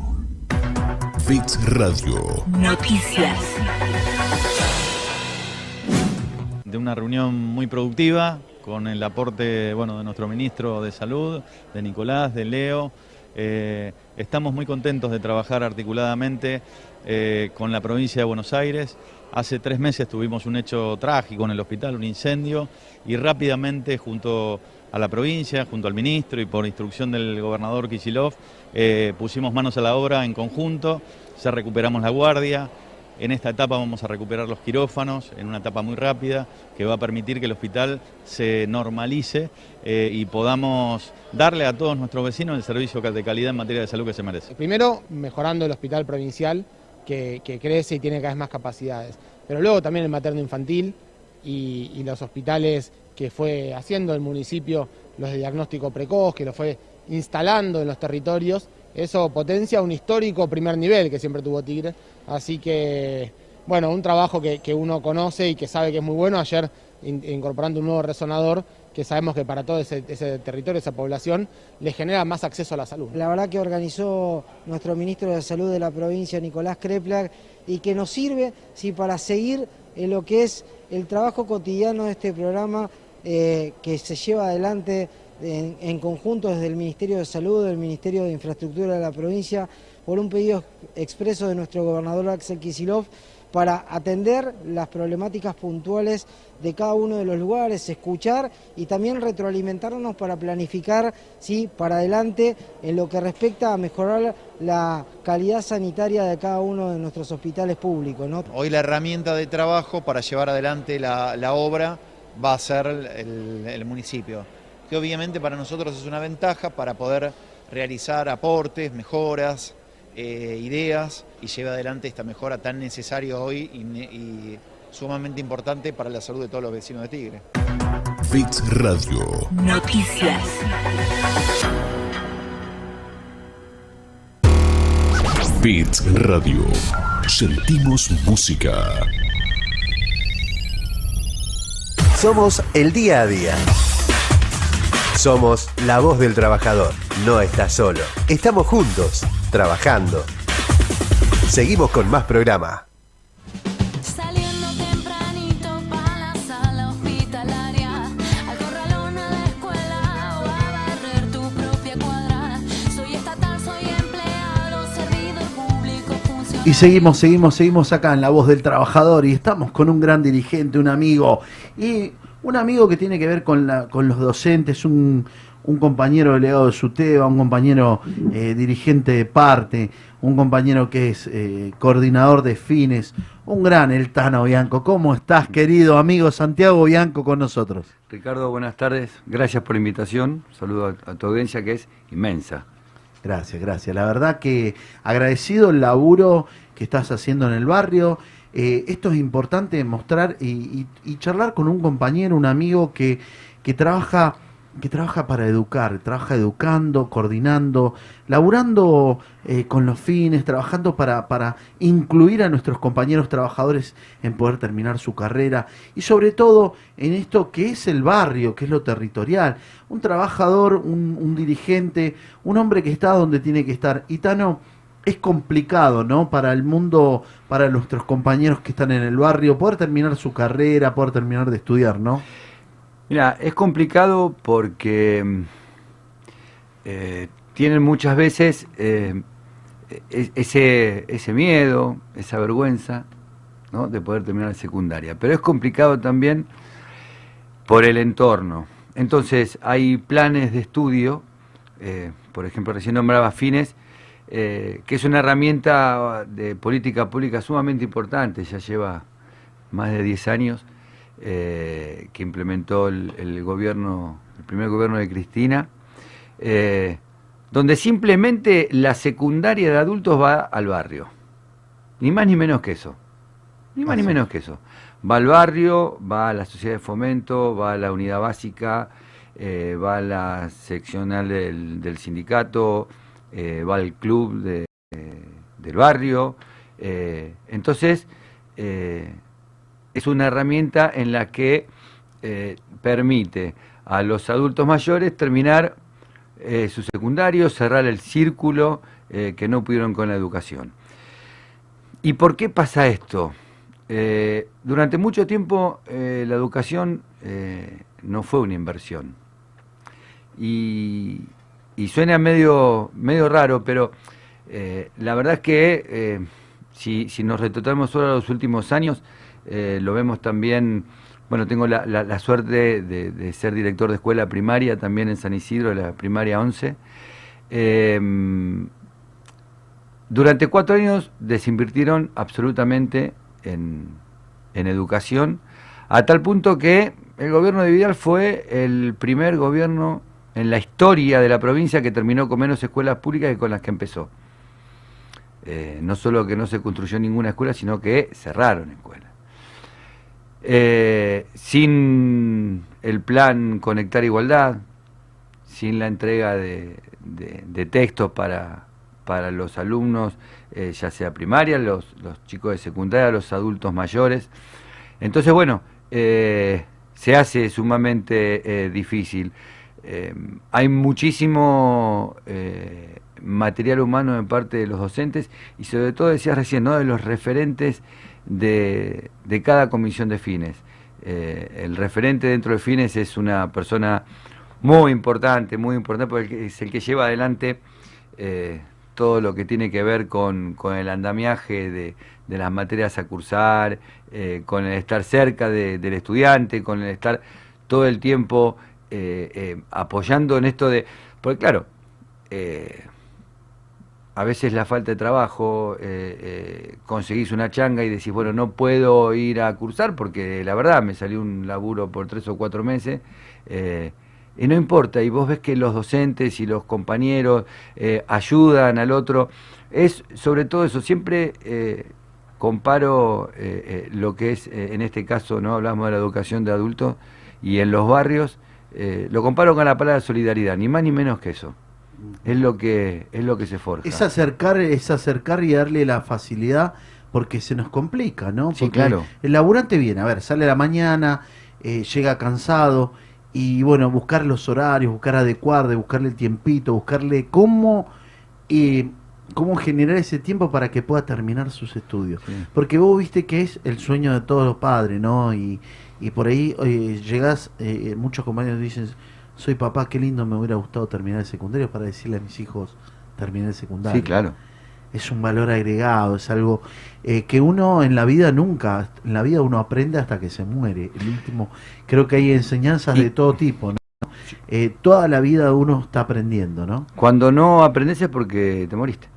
Bits Radio. Noticias. de una reunión muy productiva con el aporte bueno, de nuestro ministro de Salud, de Nicolás, de Leo. Eh, estamos muy contentos de trabajar articuladamente eh, con la provincia de Buenos Aires. Hace tres meses tuvimos un hecho trágico en el hospital, un incendio, y rápidamente junto a la provincia, junto al ministro y por instrucción del gobernador Kisilov, eh, pusimos manos a la obra en conjunto, ya recuperamos la guardia, en esta etapa vamos a recuperar los quirófanos, en una etapa muy rápida, que va a permitir que el hospital se normalice eh, y podamos darle a todos nuestros vecinos el servicio de calidad en materia de salud que se merece. Primero, mejorando el hospital provincial, que, crece y tiene cada vez más capacidades. Pero luego también el materno infantil y los hospitales que fue haciendo el municipio, los de diagnóstico precoz, que lo fue instalando en los territorios, eso potencia un histórico primer nivel que siempre tuvo Tigre. Así que, bueno, un trabajo que, uno conoce y que sabe que es muy bueno. Ayer in- incorporando un nuevo resonador que sabemos que para todo ese, territorio, esa población, le genera más acceso a la salud. La verdad que organizó nuestro ministro de Salud de la provincia, Nicolás Kreplak, y que nos sirve sí, para seguir en lo que es el trabajo cotidiano de este programa eh, que se lleva adelante en, en conjunto desde el Ministerio de Salud, del Ministerio de Infraestructura de la provincia, por un pedido expreso de nuestro gobernador Axel Kisilov para atender las problemáticas puntuales de cada uno de los lugares, escuchar y también retroalimentarnos para planificar ¿sí? para adelante en lo que respecta a mejorar la calidad sanitaria de cada uno de nuestros hospitales públicos. Hoy la herramienta de trabajo para llevar adelante la, obra va a ser el, el municipio, que obviamente para nosotros es una ventaja para poder realizar aportes, mejoras, eh, ideas y llevar adelante esta mejora tan necesaria hoy y, sumamente importante para la salud de todos los vecinos de Tigre. Bits Radio. Noticias. Bits Radio. Sentimos música. Somos el día a día. Somos la voz del trabajador. No estás solo. Estamos juntos, trabajando. Seguimos con más programa. Y seguimos, seguimos, seguimos acá en La Voz del Trabajador y estamos con un gran dirigente, un amigo. Y un amigo que tiene que ver con, la, con los docentes, un, un compañero delegado de SUTEBA, un compañero eh, dirigente de parte, un compañero que es eh, coordinador de fines, un gran El Tano Bianco. ¿Cómo estás, querido amigo Santiago Bianco, con nosotros? Ricardo, buenas tardes. Gracias por la invitación. Saludo a, a tu audiencia que es inmensa. Gracias, gracias. La verdad que agradecido el laburo que estás haciendo en el barrio, eh, esto es importante mostrar y, y- y charlar con un compañero, un amigo que, que trabaja que trabaja para educar, trabaja educando, coordinando, laburando eh, con los fines, trabajando para, para incluir a nuestros compañeros trabajadores en poder terminar su carrera y sobre todo en esto que es el barrio, que es lo territorial. Un trabajador, un, un dirigente, un hombre que está donde tiene que estar. Y Tano, es complicado, ¿no? Para el mundo, para nuestros compañeros que están en el barrio, poder terminar su carrera, poder terminar de estudiar, ¿no? Mira, es complicado porque mm, eh, tienen muchas veces eh, e- ese, ese miedo, esa vergüenza ¿no? de poder terminar la secundaria. Pero es complicado también por el entorno. Entonces, hay planes de estudio, eh, por ejemplo, recién nombraba Fines, que es una herramienta de política pública sumamente importante, ya lleva más de 10 años, eh, que implementó el, el gobierno, el primer gobierno de Cristina, eh, donde simplemente la secundaria de adultos va al barrio. Ni más ni menos que eso. Ni más ni menos que eso. Va al barrio, va a la sociedad de fomento, va a la unidad básica, eh, va a la seccional del, del sindicato, va al club de- del barrio. entonces, es una herramienta en la que eh, permite a los adultos mayores terminar eh, su secundario, cerrar el círculo eh, que no pudieron con la educación. ¿Y por qué pasa esto? Durante mucho tiempo la educación no fue una inversión. Y, y suena medio, medio raro, pero la verdad es que si, si nos retrotamos solo a los últimos años, eh, lo vemos también, bueno, tengo la, la- suerte de, ser director de escuela primaria también en San Isidro, la primaria 11. Eh, durante cuatro años desinvirtieron absolutamente en, en educación, a tal punto que el gobierno de Vidal fue el primer gobierno en la historia de la provincia que terminó con menos escuelas públicas que con las que empezó. Eh, no solo que no se construyó ninguna escuela, sino que cerraron escuelas. Eh, sin el plan Conectar Igualdad, sin la entrega de, textos para, para los alumnos, eh, ya sea primaria, los, chicos de secundaria, los adultos mayores. Entonces, bueno, eh, se hace sumamente difícil. Hay muchísimo material humano de parte de los docentes y sobre todo, decías recién, ¿no? de los referentes de, de cada comisión de fines. Eh, el referente dentro de fines es una persona muy importante, muy importante, porque es el que lleva adelante eh, todo lo que tiene que ver con, con el andamiaje de, de las materias a cursar, eh, con el estar cerca de- del estudiante, con el estar todo el tiempo eh, apoyando en esto de... Porque claro, eh, a veces la falta de trabajo, eh, eh, conseguís una changa y decís, bueno, no puedo ir a cursar porque la verdad me salió un laburo por tres o cuatro meses. eh, y no importa, y vos ves que los docentes y los compañeros ayudan al otro. Es sobre todo eso, siempre comparo lo que es, en este caso, no hablamos de la educación de adultos, y en los barrios, lo comparo con la palabra solidaridad, ni más ni menos que eso. Es lo que, es lo que se forja. Es acercar, es acercar y darle la facilidad porque se nos complica, ¿no? Sí, Porque claro. El laburante viene, a ver, sale a la mañana, eh, llega cansado y bueno, buscar los horarios, buscar adecuar, buscarle el tiempito, buscarle cómo, eh, cómo generar ese tiempo para que pueda terminar sus estudios. Porque vos viste que es el sueño de todos los padres, ¿no? Y, y por ahí eh, llegás, eh, muchos compañeros dicen, soy papá, qué lindo me hubiera gustado terminar el secundario para decirle a mis hijos, terminé el secundario. Sí, claro. Es un valor agregado, es algo eh, que uno en la vida nunca, en la vida uno aprende hasta que se muere. El último, creo que hay enseñanzas de todo tipo, ¿no? Eh, toda la vida uno está aprendiendo, ¿no? Cuando no aprendes es porque te moriste.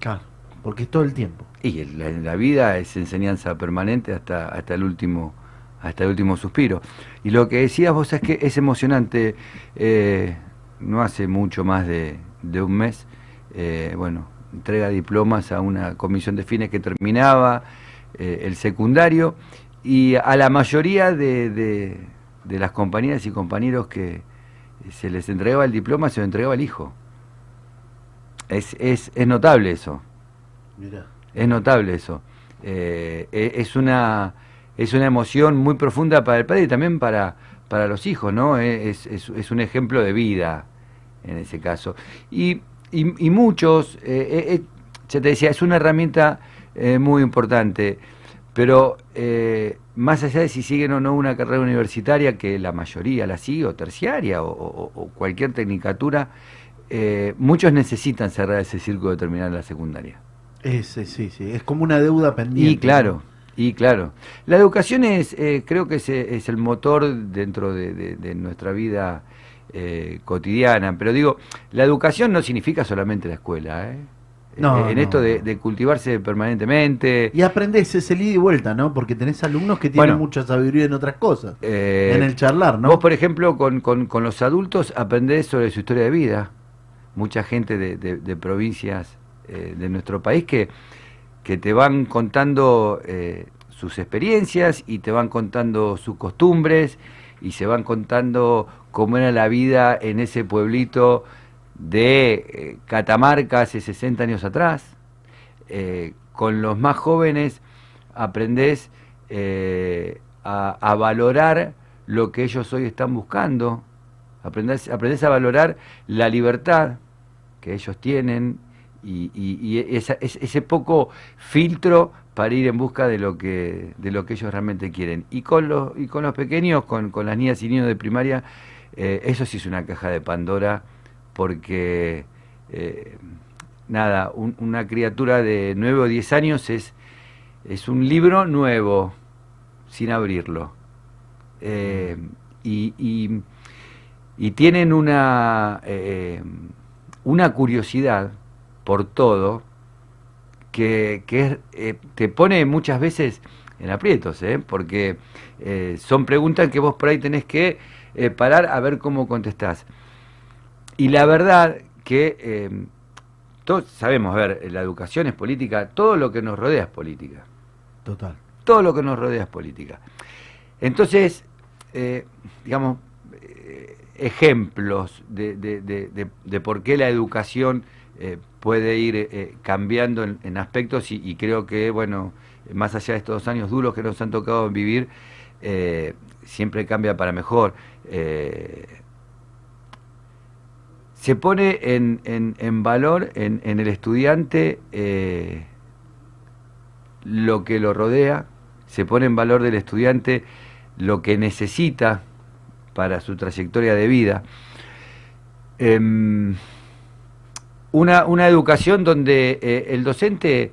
Claro, porque es todo el tiempo. Y el- la, la vida es enseñanza permanente hasta, hasta el último hasta el último suspiro. Y lo que decías vos es que es emocionante. eh, no hace mucho más de, de un mes, eh, bueno, entrega diplomas a una comisión de fines que terminaba. eh, el secundario y a la mayoría de, de- de las compañeras y compañeros que se les entregaba el diploma, se lo entregaba el hijo. Es, es, es notable eso. Mirá. Es notable eso. E- es, una, es una emoción muy profunda para el padre y también para, para los hijos, ¿no? Eh, Es, es- es un ejemplo de vida en ese caso. Y, y- y muchos, eh, eh, ya te decía, es una herramienta eh, muy importante, pero eh, más allá de si siguen o no una carrera universitaria, que la mayoría la sigue, o terciaria, o, o- o cualquier tecnicatura, muchos necesitan cerrar ese círculo de terminar la secundaria. Ese, sí, sí. Es como una deuda pendiente. Y claro, y claro. La educación es, eh, creo que es, eh, es el motor dentro de, de- de nuestra vida eh, cotidiana. Pero digo, la educación no significa solamente la escuela, ¿eh? No, Eh, en no, esto de, de cultivarse permanentemente. Y aprendés ese ida y vuelta, ¿no? Porque tenés alumnos que tienen Bueno. mucha sabiduría en otras cosas. Eh, en el charlar, ¿no? Vos, por ejemplo, con, con- con los adultos aprendés sobre su historia de vida. Mucha gente de, de- de provincias eh, de nuestro país que, que te van contando eh, sus experiencias y te van contando sus costumbres y se van contando cómo era la vida en ese pueblito de eh, Catamarca hace 60 años atrás. Eh, con los más jóvenes aprendés a, a valorar lo que ellos hoy están buscando, aprendés, aprendés a valorar la libertad que ellos tienen y, y- ese poco filtro para ir en busca de lo que de lo que ellos realmente quieren. Y con los y con los pequeños, con, con las niñas y niños de primaria, eh, eso sí es una caja de Pandora porque eh, nada, un- una criatura de 9 o 10 años es, es un libro nuevo, sin abrirlo. Eh, y, y- y tienen una, una curiosidad por todo que, que eh, te pone muchas veces en aprietos, ¿eh? porque eh, son preguntas que vos por ahí tenés que eh, parar a ver cómo contestás. Y la verdad que eh, todos sabemos, a ver, la educación es política, todo lo que nos rodea es política. Total. Todo lo que nos rodea es política. Entonces, digamos, ejemplos de- de- de por qué la educación eh, puede ir eh, cambiando en, aspectos y, creo que, bueno, más allá de estos años duros que nos han tocado vivir, eh, siempre cambia para mejor. Eh, se pone en, en- en valor en, el estudiante eh, lo que lo rodea, se pone en valor del estudiante lo que necesita para su trayectoria de vida. Una, una educación donde eh, el docente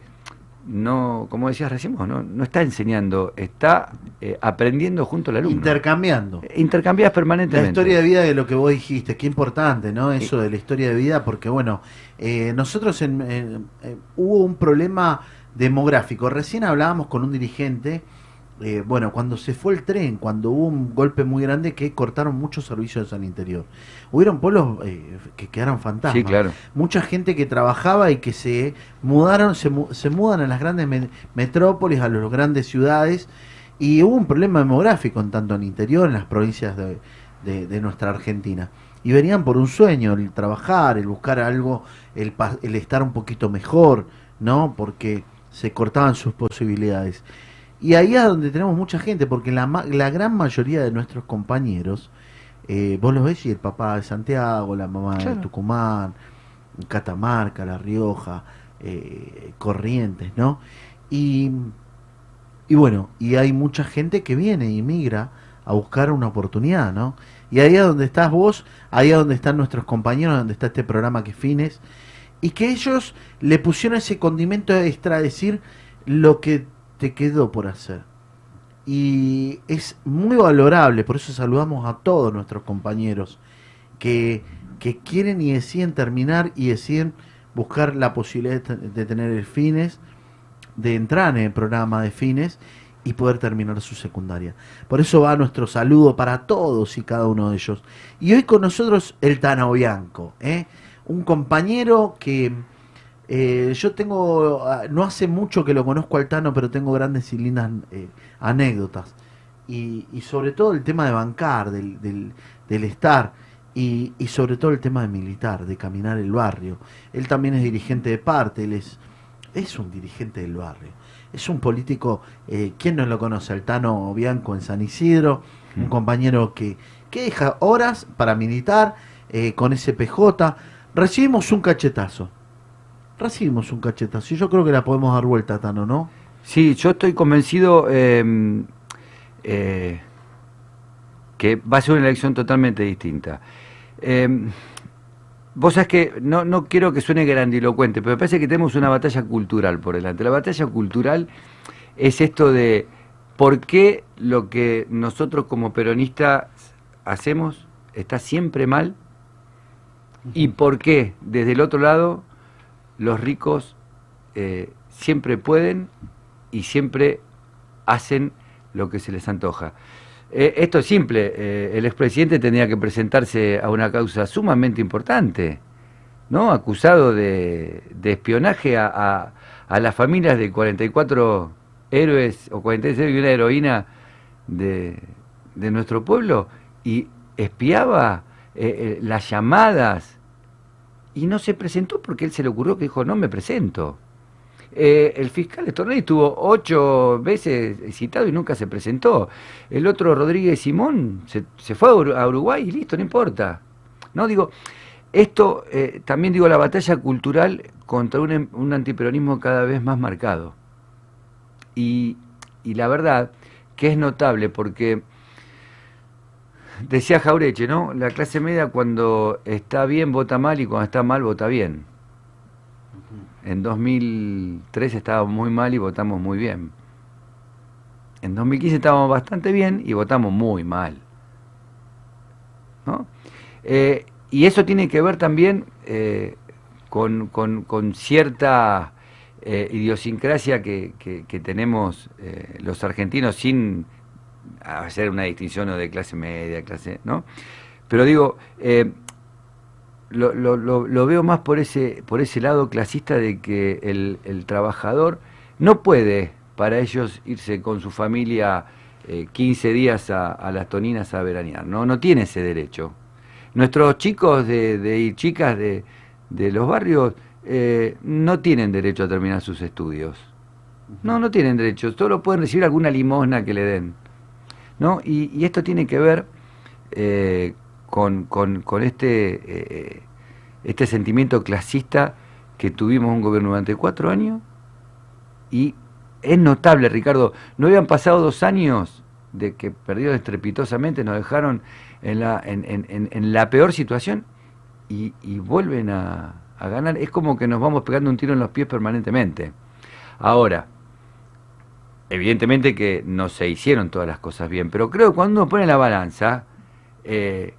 no, como decías recién, vos, no, no está enseñando, está eh, aprendiendo junto al alumno. Intercambiando. Intercambias La permanentemente. historia de vida de lo que vos dijiste, qué importante, ¿no? Eso de la historia de vida, porque bueno, eh, nosotros en, en- eh, hubo un problema demográfico. Recién hablábamos con un dirigente, eh, bueno, cuando se fue el tren, cuando hubo un golpe muy grande que cortaron muchos servicios en el interior. Hubieron pueblos eh, que quedaron fantasmas. Sí, claro. Mucha gente que trabajaba y que se mudaron, se, se mudan a las grandes me- metrópolis, a las grandes ciudades, y hubo un problema demográfico en tanto en el interior, en las provincias de, de- de nuestra Argentina. Y venían por un sueño, el trabajar, el buscar algo, el, el estar un poquito mejor, ¿no? Porque se cortaban sus posibilidades. Y ahí es donde tenemos mucha gente, porque la, la gran mayoría de nuestros compañeros, eh, vos los ves y el papá de Santiago, la mamá de. Tucumán, Catamarca, La Rioja, eh, Corrientes, ¿no? Y, y bueno, y hay mucha gente que viene y migra a buscar una oportunidad, ¿no? Y ahí es donde estás vos, ahí es donde están nuestros compañeros, donde está este programa que es Fines, y que ellos le pusieron ese condimento extra decir lo que te quedó por hacer. Y es muy valorable, por eso saludamos a todos nuestros compañeros que, que quieren y deciden terminar y deciden buscar la posibilidad de, te- de tener el fines, de entrar en el programa de fines y poder terminar su secundaria. Por eso va nuestro saludo para todos y cada uno de ellos. Y hoy con nosotros el Tano Bianco, ¿eh? un compañero que Eh, yo tengo, ah, no hace mucho que lo conozco al Tano, pero tengo grandes y lindas eh, anécdotas. Y, y sobre todo el tema de bancar, del, del, del estar, y, y sobre todo el tema de militar, de caminar el barrio. Él también es dirigente de parte, él es, es un dirigente del barrio. Es un político, eh, ¿quién no lo conoce? Altano Bianco en San Isidro, un compañero que, que deja horas para militar eh, con ese PJ. Recibimos un cachetazo. Recibimos un cachetazo. Yo creo que la podemos dar vuelta, Tano, ¿no? Sí, yo estoy convencido eh, eh, que va a ser una elección totalmente distinta. Eh, vos sabés que no, no quiero que suene grandilocuente, pero me parece que tenemos una batalla cultural por delante. La batalla cultural es esto de por qué lo que nosotros como peronistas hacemos está siempre mal y por qué desde el otro lado los ricos eh, siempre pueden y siempre hacen lo que se les antoja. Eh, esto es simple, eh, el expresidente tenía que presentarse a una causa sumamente importante, ¿no? Acusado de, de espionaje a, las familias de 44 héroes o 46 y una heroína de, nuestro pueblo y espiaba eh, las llamadas y no se presentó porque él se le ocurrió que dijo, no me presento. Eh, el fiscal Estornelli estuvo ocho veces citado y nunca se presentó. El otro, Rodríguez Simón, se, se fue a Ur- a Uruguay y listo, no importa. No, digo, esto eh, también digo la batalla cultural contra un, em- un antiperonismo cada vez más marcado. Y, y la verdad que es notable porque decía Jaureche, ¿no? La clase media cuando está bien vota mal y cuando está mal vota bien. En 2003 estábamos muy mal y votamos muy bien. En 2015 estábamos bastante bien y votamos muy mal. ¿no? Eh, y eso tiene que ver también eh, con, con- con cierta eh, idiosincrasia que, que- que tenemos los argentinos sin hacer una distinción de clase media, clase, ¿no? Pero digo, eh, lo, lo- veo más por ese, por ese lado clasista de que el, el trabajador no puede para ellos irse con su familia eh, 15 días a, las toninas a veranear, ¿no? No tiene ese derecho. Nuestros chicos de, de- chicas de, de los barrios eh, no tienen derecho a terminar sus estudios. No, no tienen derecho, solo pueden recibir alguna limosna que le den. ¿No? Y, esto tiene que ver eh, con, con- este, eh, este sentimiento clasista que tuvimos un gobierno durante cuatro años y es notable, Ricardo, no habían pasado dos años de que perdieron estrepitosamente, nos dejaron en la, en, en- en- la peor situación y, vuelven a ganar. Es como que nos vamos pegando un tiro en los pies permanentemente. Ahora, evidentemente que no se hicieron todas las cosas bien, pero creo que cuando uno pone la balanza, eh,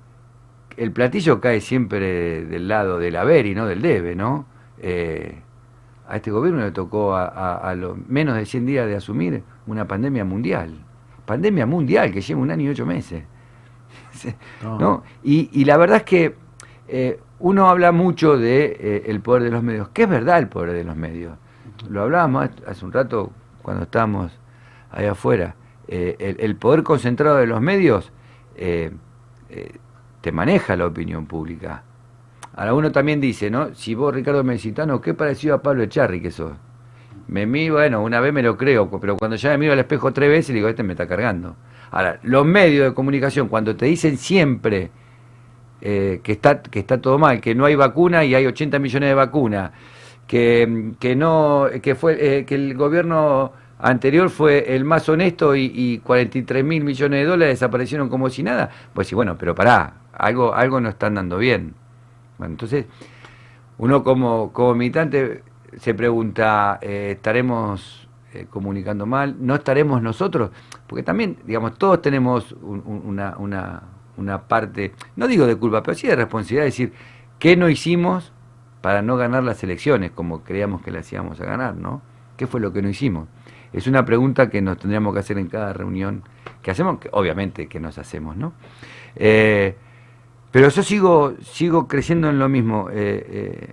el platillo cae siempre del lado del haber y no del debe, ¿no? Eh, a este gobierno le tocó a, a- a los menos de 100 días de asumir una pandemia mundial. Pandemia mundial que lleva un año y ocho meses. ¿no? Y, y la verdad es que eh, uno habla mucho de eh, el poder de los medios, que es verdad el poder de los medios. Lo hablábamos hace un rato cuando estábamos ahí afuera. Eh, el, poder concentrado de los medios eh, eh, te maneja la opinión pública. Ahora uno también dice, ¿no? Si vos, Ricardo Mexicano, qué parecido a Pablo Echarri que sos. Me miro, bueno, una vez me lo creo, pero cuando ya me miro al espejo tres veces, digo, este me está cargando. Ahora, los medios de comunicación, cuando te dicen siempre que, está, que está todo mal, que no hay vacuna y hay 80 millones de vacunas, que, que, no, que, fue, eh, que el gobierno anterior fue el más honesto y, y 43 mil millones de dólares desaparecieron como si nada, pues sí, bueno, pero pará, algo, algo no están dando bien. Bueno, entonces, uno como, como militante se pregunta, eh, ¿estaremos eh, comunicando mal? ¿No estaremos nosotros? Porque también, digamos, todos tenemos un- un- una, una, una parte, no digo de culpa, pero sí de responsabilidad, de decir, ¿qué no hicimos para no ganar las elecciones como creíamos que las íbamos a ganar, ¿no? ¿Qué fue lo que no hicimos? Es una pregunta que nos tendríamos que hacer en cada reunión que hacemos, que obviamente que nos hacemos, ¿no? Eh, pero yo sigo, sigo creciendo en lo mismo, eh, eh,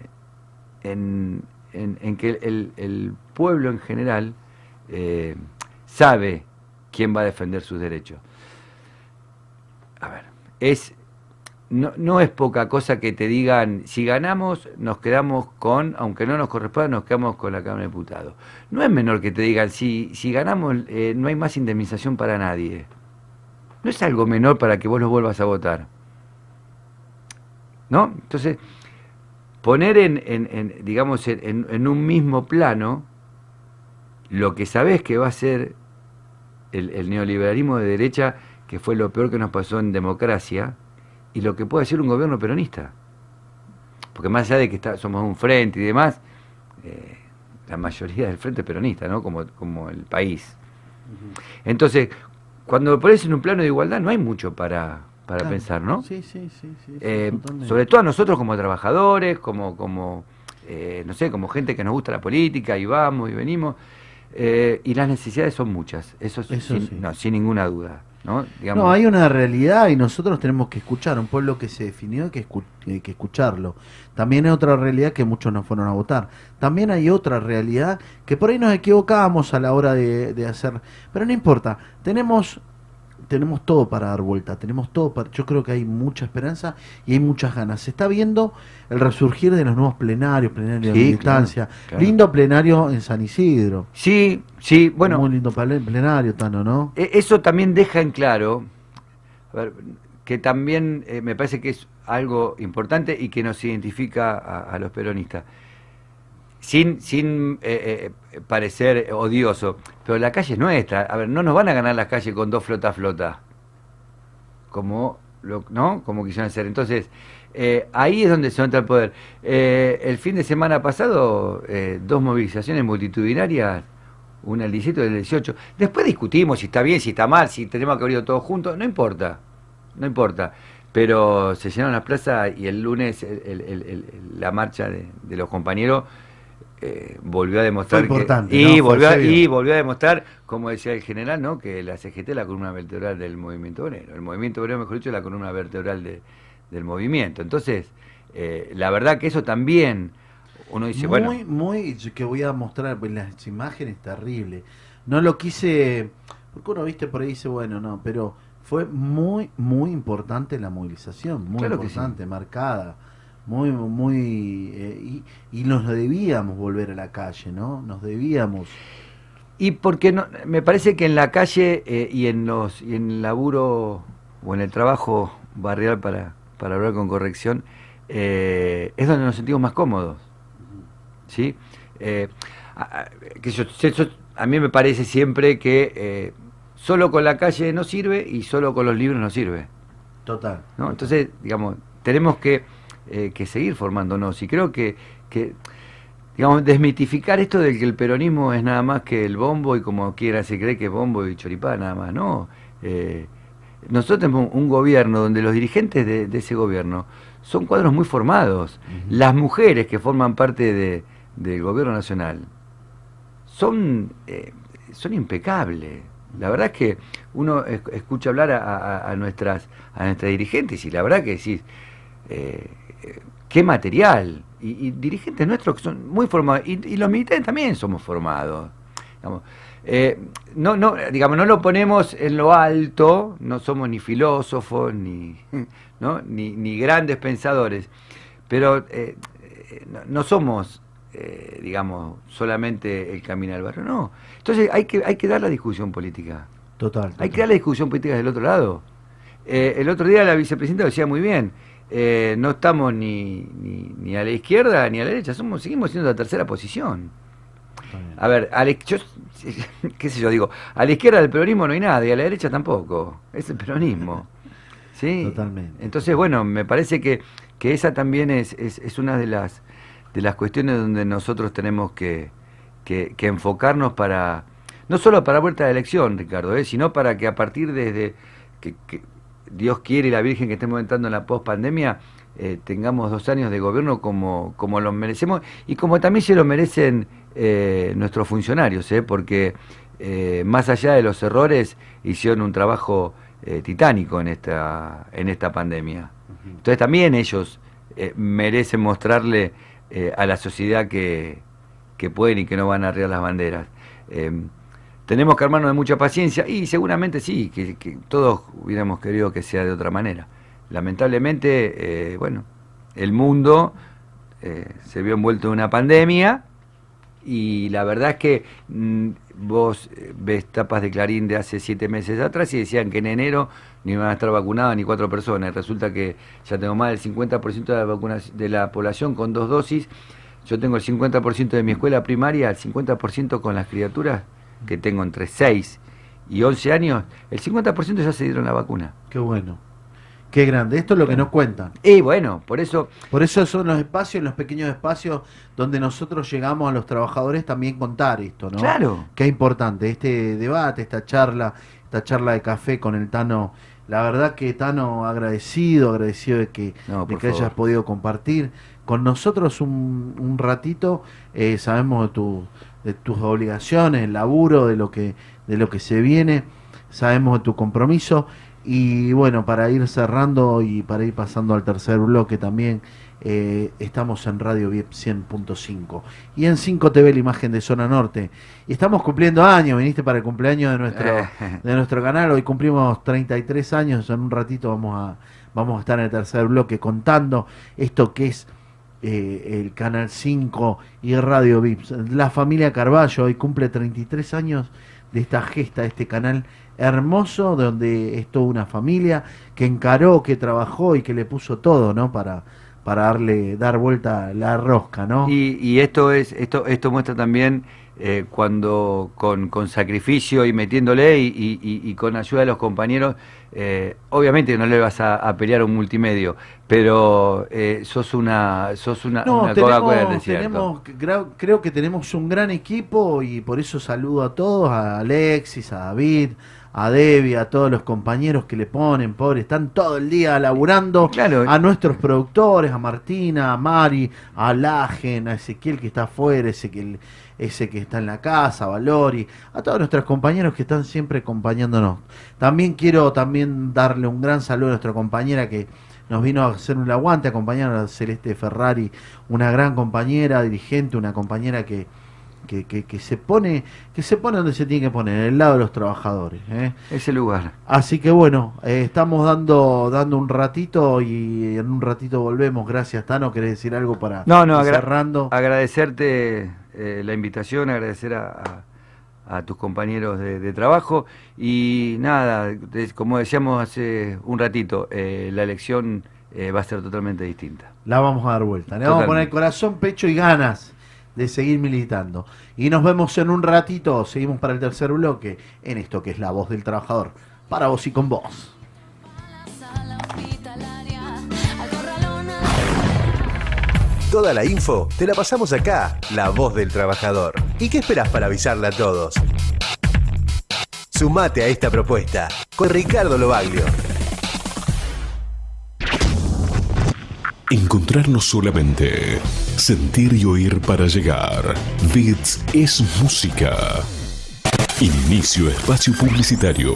en, en, que el, el pueblo en general sabe quién va a defender sus derechos. A ver, es no, no es poca cosa que te digan, si ganamos, nos quedamos con, aunque no nos corresponda, nos quedamos con la Cámara de Diputados. No es menor que te digan, si, si ganamos, eh, no hay más indemnización para nadie. No es algo menor para que vos lo vuelvas a votar. ¿No? Entonces, poner en, en- en, digamos, en, en- un mismo plano lo que sabés que va a ser el neoliberalismo de derecha, que fue lo peor que nos pasó en democracia, y lo que puede ser un gobierno peronista. Porque más allá de que está, somos un frente y demás, eh, la mayoría del frente es peronista, ¿no? Como, como el país. Entonces, cuando lo pones en un plano de igualdad, no hay mucho para, para Claro. pensar, ¿no? Sí, sí, sí. sí, Eh, sobre todo a nosotros como trabajadores, como, como eh, no sé, como gente que nos gusta la política y vamos y venimos. eh, y las necesidades son muchas, eso, es Eso sin, sí. no, sin ninguna duda. ¿No? Hay una realidad y nosotros tenemos que escuchar. Un pueblo que se definió que, hay que escucharlo. También hay otra realidad que muchos no fueron a votar. También hay otra realidad que por ahí nos equivocábamos a la hora de, de hacer. Pero no importa. Tenemos tenemos todo para dar vuelta. Tenemos todo para. Yo creo que hay mucha esperanza y hay muchas ganas. Se está viendo el resurgir de los nuevos plenarios, plenarios de Sí, claro, claro. Lindo plenario en San Isidro. Sí, sí, bueno. Muy lindo plenario, Tano, ¿no? E- Eso también deja en claro a ver, que también eh, me parece que es algo importante y que nos identifica a, a los peronistas. Sin, sin eh, eh, parecer odioso, pero la calle es nuestra. A ver, no nos van a ganar la calle con dos flota flota, como lo, ¿no? Como quisieron hacer. Entonces, eh, ahí es donde se nota el poder. Eh, el fin de semana pasado, dos movilizaciones multitudinarias, una el 17 y el 18. Después discutimos si está bien, si está mal, si tenemos que abrirlo todos juntos, no importa, no importa. Pero se llenaron las plazas y el lunes el- la marcha de los compañeros eh, volvió a demostrar Fue importante, que, y, volvió y volvió a demostrar, como decía el general, ¿no? que la CGT es la columna vertebral del movimiento obrero. El movimiento obrero, mejor dicho, es la columna vertebral de- del movimiento. Entonces, eh, la verdad que eso también, uno dice, muy, bueno, muy, que voy a mostrar pues, las imágenes terribles. No lo quise, porque uno viste por ahí dice, bueno, no, pero fue muy, muy importante la movilización, muy Claro importante, marcada, muy, muy, eh, y, y nos debíamos volver a la calle, ¿no? Nos debíamos. Y porque no, me parece que en la calle eh, y en los y en el laburo o en el trabajo barrial para, para hablar con corrección eh, es donde nos sentimos más cómodos. ¿Sí? Eh, a, a- que yo- yo- a mí me parece siempre que solo con la calle no sirve y solo con los libros no sirve. Total. ¿no? Entonces, digamos, tenemos que, eh, que seguir formándonos y creo que, que, digamos, desmitificar esto de que el peronismo es nada más que el bombo y como quiera se cree que es bombo y choripá nada más, no. Eh, nosotros tenemos un gobierno donde los dirigentes de, de ese gobierno son cuadros muy formados. Las mujeres que forman parte de- del gobierno nacional son, eh, son impecables. La verdad es que uno es- escucha hablar a, a- a nuestras, a nuestras dirigentes y la verdad que decís, eh, qué material. Y, y dirigentes nuestros que son muy formados, y, y los militares también somos formados. Digamos, eh, no, no, digamos, no lo ponemos en lo alto, no somos ni filósofos, ni, ¿no? ni, ni grandes pensadores, pero eh, no, no somos, eh, digamos, solamente el camino al barrio, no. Entonces hay que, hay que dar la discusión política. Total. Hay que dar la discusión política del otro lado. El otro día la vicepresidenta decía muy bien, eh, no estamos ni, ni, ni a la izquierda ni a la derecha, somos, seguimos siendo la tercera posición. A ver, a la, yo, qué sé yo, digo, a la izquierda del peronismo no hay nada y a la derecha tampoco, es el peronismo. ¿Sí? Totalmente. Entonces, bueno, me parece que, que esa también es, es, es una de las, de las cuestiones donde nosotros tenemos que, que, que enfocarnos para, no solo para vuelta de elección, Ricardo, ¿eh? sino para que a partir de que, que Dios quiere y la Virgen que estemos entrando en la pospandemia, eh, tengamos dos años de gobierno como, como los merecemos y como también se lo merecen eh, nuestros funcionarios, ¿eh? porque eh, más allá de los errores hicieron un trabajo titánico en esta, en esta pandemia. Entonces también ellos merecen mostrarle a la sociedad que, que pueden y que no van a arriar las banderas. Tenemos que armarnos de mucha paciencia y seguramente sí, que, todos hubiéramos querido que sea de otra manera. Lamentablemente, eh, bueno, el mundo eh, se vio envuelto en una pandemia y la verdad es que mm, vos eh, ves tapas de Clarín de hace siete meses atrás y decían que en enero ni van a estar vacunadas ni cuatro personas. Resulta que ya tengo más del 50% de la, de la población con dos dosis. Yo tengo el 50% de mi escuela primaria, el 50% con las criaturas que tengo entre 6 y 11 años, el 50% ya se dieron la vacuna. Qué bueno. Qué grande. Esto es lo que nos cuentan. Y bueno, por eso... Por eso son los espacios, los pequeños espacios donde nosotros llegamos a los trabajadores también contar esto, ¿no? Claro. Qué importante este debate, esta charla, esta charla de café con el Tano. La verdad que Tano agradecido, agradecido de que, No, de que hayas podido compartir con nosotros un, un ratito. Eh, sabemos de, tu, de tus obligaciones, el laburo, de lo que de lo que se viene. Sabemos de tu compromiso. Y bueno, para ir cerrando y para ir pasando al tercer bloque también, eh, estamos en Radio VIP 100.5 y en 5 TV la imagen de Zona Norte. Y estamos cumpliendo años, viniste para el cumpleaños de nuestro, de nuestro canal, hoy cumplimos 33 años, en un ratito vamos a, vamos a estar en el tercer bloque contando esto que es eh, el Canal 5 y Radio VIP. La familia Carballo hoy cumple 33 años de esta gesta, de este canal hermoso, donde es toda una familia que encaró, que trabajó y que le puso todo, ¿no? Para, para darle, dar vuelta la rosca, ¿no? Y, y esto es, esto, esto muestra también eh, cuando con, con sacrificio y metiéndole y, y- y- y con ayuda de los compañeros, eh, obviamente no le vas a, a pelear a un multimedio, pero eh, sos una, sos una, No, una del tenemos, tenemos- creo, que tenemos un gran equipo y por eso saludo a todos, a Alexis, a David, a Debbie, a todos los compañeros que le ponen, pobre, están todo el día laburando, a nuestros productores, a Martina, a Mari, a Lagen, a Ezequiel que está afuera, Ezequiel, ese que está en la casa, Valori, a todos nuestros compañeros que están siempre acompañándonos. También quiero también darle un gran saludo a nuestra compañera que nos vino a hacer un aguante, acompañar a Celeste Ferrari, una gran compañera, dirigente, una compañera que, que, que- que se pone, que se pone donde se tiene que poner, en el lado de los trabajadores. ¿eh? Ese lugar. Así que bueno, eh, estamos dando, dando un ratito y en un ratito volvemos. Gracias, Tano. ¿Querés decir algo para No, no, agra- cerrando? agradecerte eh, la invitación, agradecer a, a- a tus compañeros de, de trabajo y nada, como decíamos hace un ratito, eh, la elección eh, va a ser totalmente distinta. La vamos a dar vuelta. Le vamos a poner corazón, pecho y ganas de seguir militando. Y nos vemos en un ratito. Seguimos para el tercer bloque en esto que es la voz del trabajador. Para vos y con vos. Toda la info te la pasamos acá, la voz del trabajador. ¿Y qué esperás para avisarle a todos? Sumate a esta propuesta con Ricardo Lobaglio. Encontrar no solamente sentir y oír para llegar. Bits es música. Inicio espacio publicitario.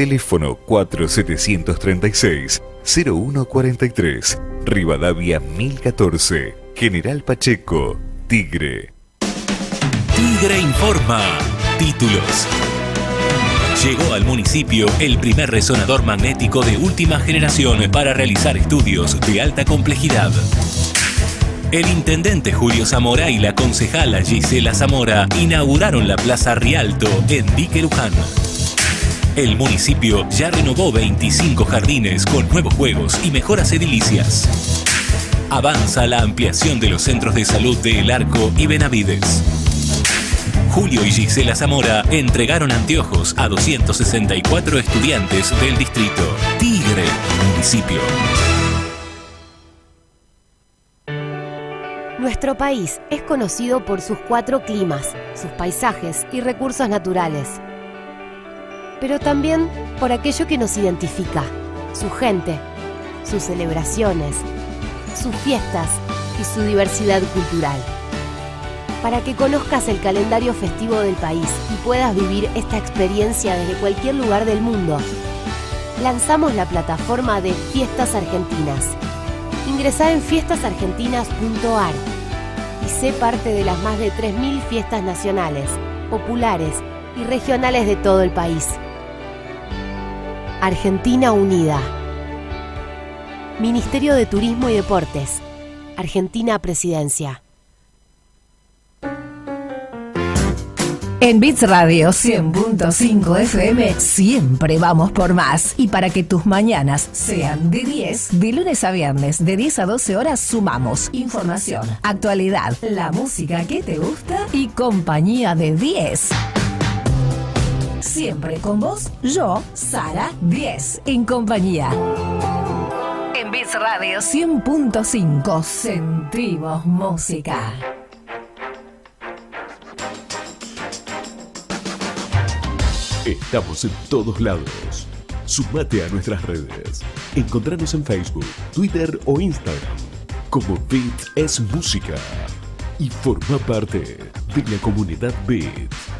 Teléfono 4736-0143. Rivadavia 1014. General Pacheco. Tigre. Tigre informa. Títulos. Llegó al municipio el primer resonador magnético de última generación para realizar estudios de alta complejidad. El intendente Julio Zamora y la concejala Gisela Zamora inauguraron la Plaza Rialto en Dique Luján. El municipio ya renovó 25 jardines con nuevos juegos y mejoras edilicias. Avanza la ampliación de los centros de salud de El Arco y Benavides. Julio y Gisela Zamora entregaron anteojos a 264 estudiantes del distrito. Tigre, municipio. Nuestro país es conocido por sus cuatro climas, sus paisajes y recursos naturales. Pero también por aquello que nos identifica, su gente, sus celebraciones, sus fiestas y su diversidad cultural. Para que conozcas el calendario festivo del país y puedas vivir esta experiencia desde cualquier lugar del mundo, lanzamos la plataforma de Fiestas Argentinas. Ingresá en fiestasargentinas.ar y sé parte de las más de 3.000 fiestas nacionales, populares y regionales de todo el país. Argentina Unida. Ministerio de Turismo y Deportes. Argentina Presidencia. En Bits Radio 100.5 FM siempre vamos por más. Y para que tus mañanas sean de 10, de lunes a viernes, de 10 a 12 horas, sumamos información, actualidad, la música que te gusta y compañía de 10. Siempre con vos, yo, Sara 10, en compañía. En Bits Radio 100.5 sentimos música. Estamos en todos lados. Sumate a nuestras redes. Encontranos en Facebook, Twitter o Instagram como Beat es Música. Y forma parte de la comunidad Beat.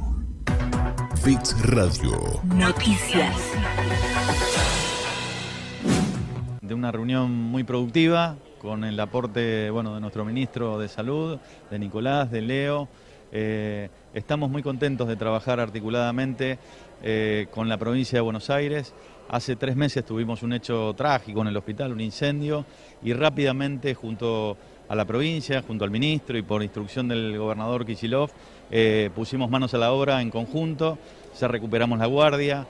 Fix Radio. Noticias. de una reunión muy productiva con el aporte bueno, de nuestro ministro de Salud, de Nicolás, de Leo. Eh, estamos muy contentos de trabajar articuladamente eh, con la provincia de Buenos Aires. Hace tres meses tuvimos un hecho trágico en el hospital, un incendio, y rápidamente junto a la provincia, junto al ministro y por instrucción del gobernador Kisilov, eh, pusimos manos a la obra en conjunto, ya recuperamos la guardia,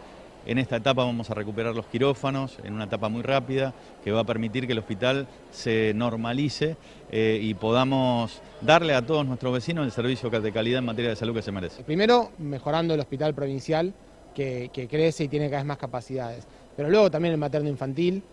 en esta etapa vamos a recuperar los quirófanos en una etapa muy rápida que va a permitir que el hospital se normalice eh, y podamos darle a todos nuestros vecinos el servicio de calidad en materia de salud que se merece. Primero, mejorando el hospital provincial, que, crece y tiene cada vez más capacidades. Pero luego también el materno infantil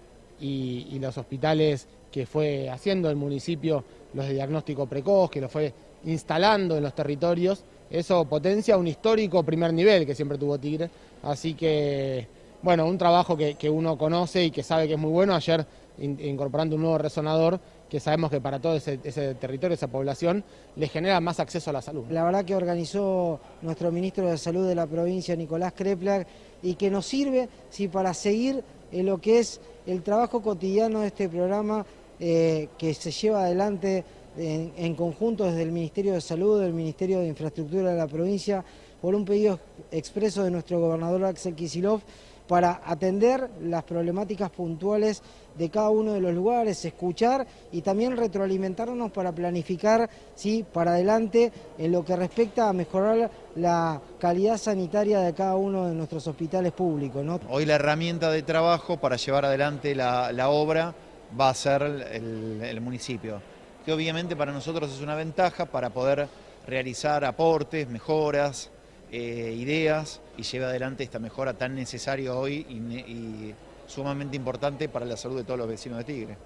y los hospitales que fue haciendo el municipio, los de diagnóstico precoz, que lo fue instalando en los territorios. Eso potencia un histórico primer nivel que siempre tuvo Tigre. Así que, bueno, un trabajo que, uno conoce y que sabe que es muy bueno. Ayer in- incorporando un nuevo resonador que sabemos que para todo ese, territorio, esa población, le genera más acceso a la salud. La verdad que organizó nuestro ministro de Salud de la provincia, Nicolás Krepler, y que nos sirve sí, para seguir en lo que es el trabajo cotidiano de este programa eh, que se lleva adelante en, conjunto desde el Ministerio de Salud, del Ministerio de Infraestructura de la provincia, por un pedido expreso de nuestro gobernador Axel Kisilov para atender las problemáticas puntuales de cada uno de los lugares, escuchar y también retroalimentarnos para planificar ¿sí? para adelante en lo que respecta a mejorar la calidad sanitaria de cada uno de nuestros hospitales públicos. Hoy la herramienta de trabajo para llevar adelante la, obra va a ser el municipio, que obviamente para nosotros es una ventaja para poder realizar aportes, mejoras, eh, ideas y llevar adelante esta mejora tan necesaria hoy y, y sumamente importante para la salud de todos los vecinos de Tigre.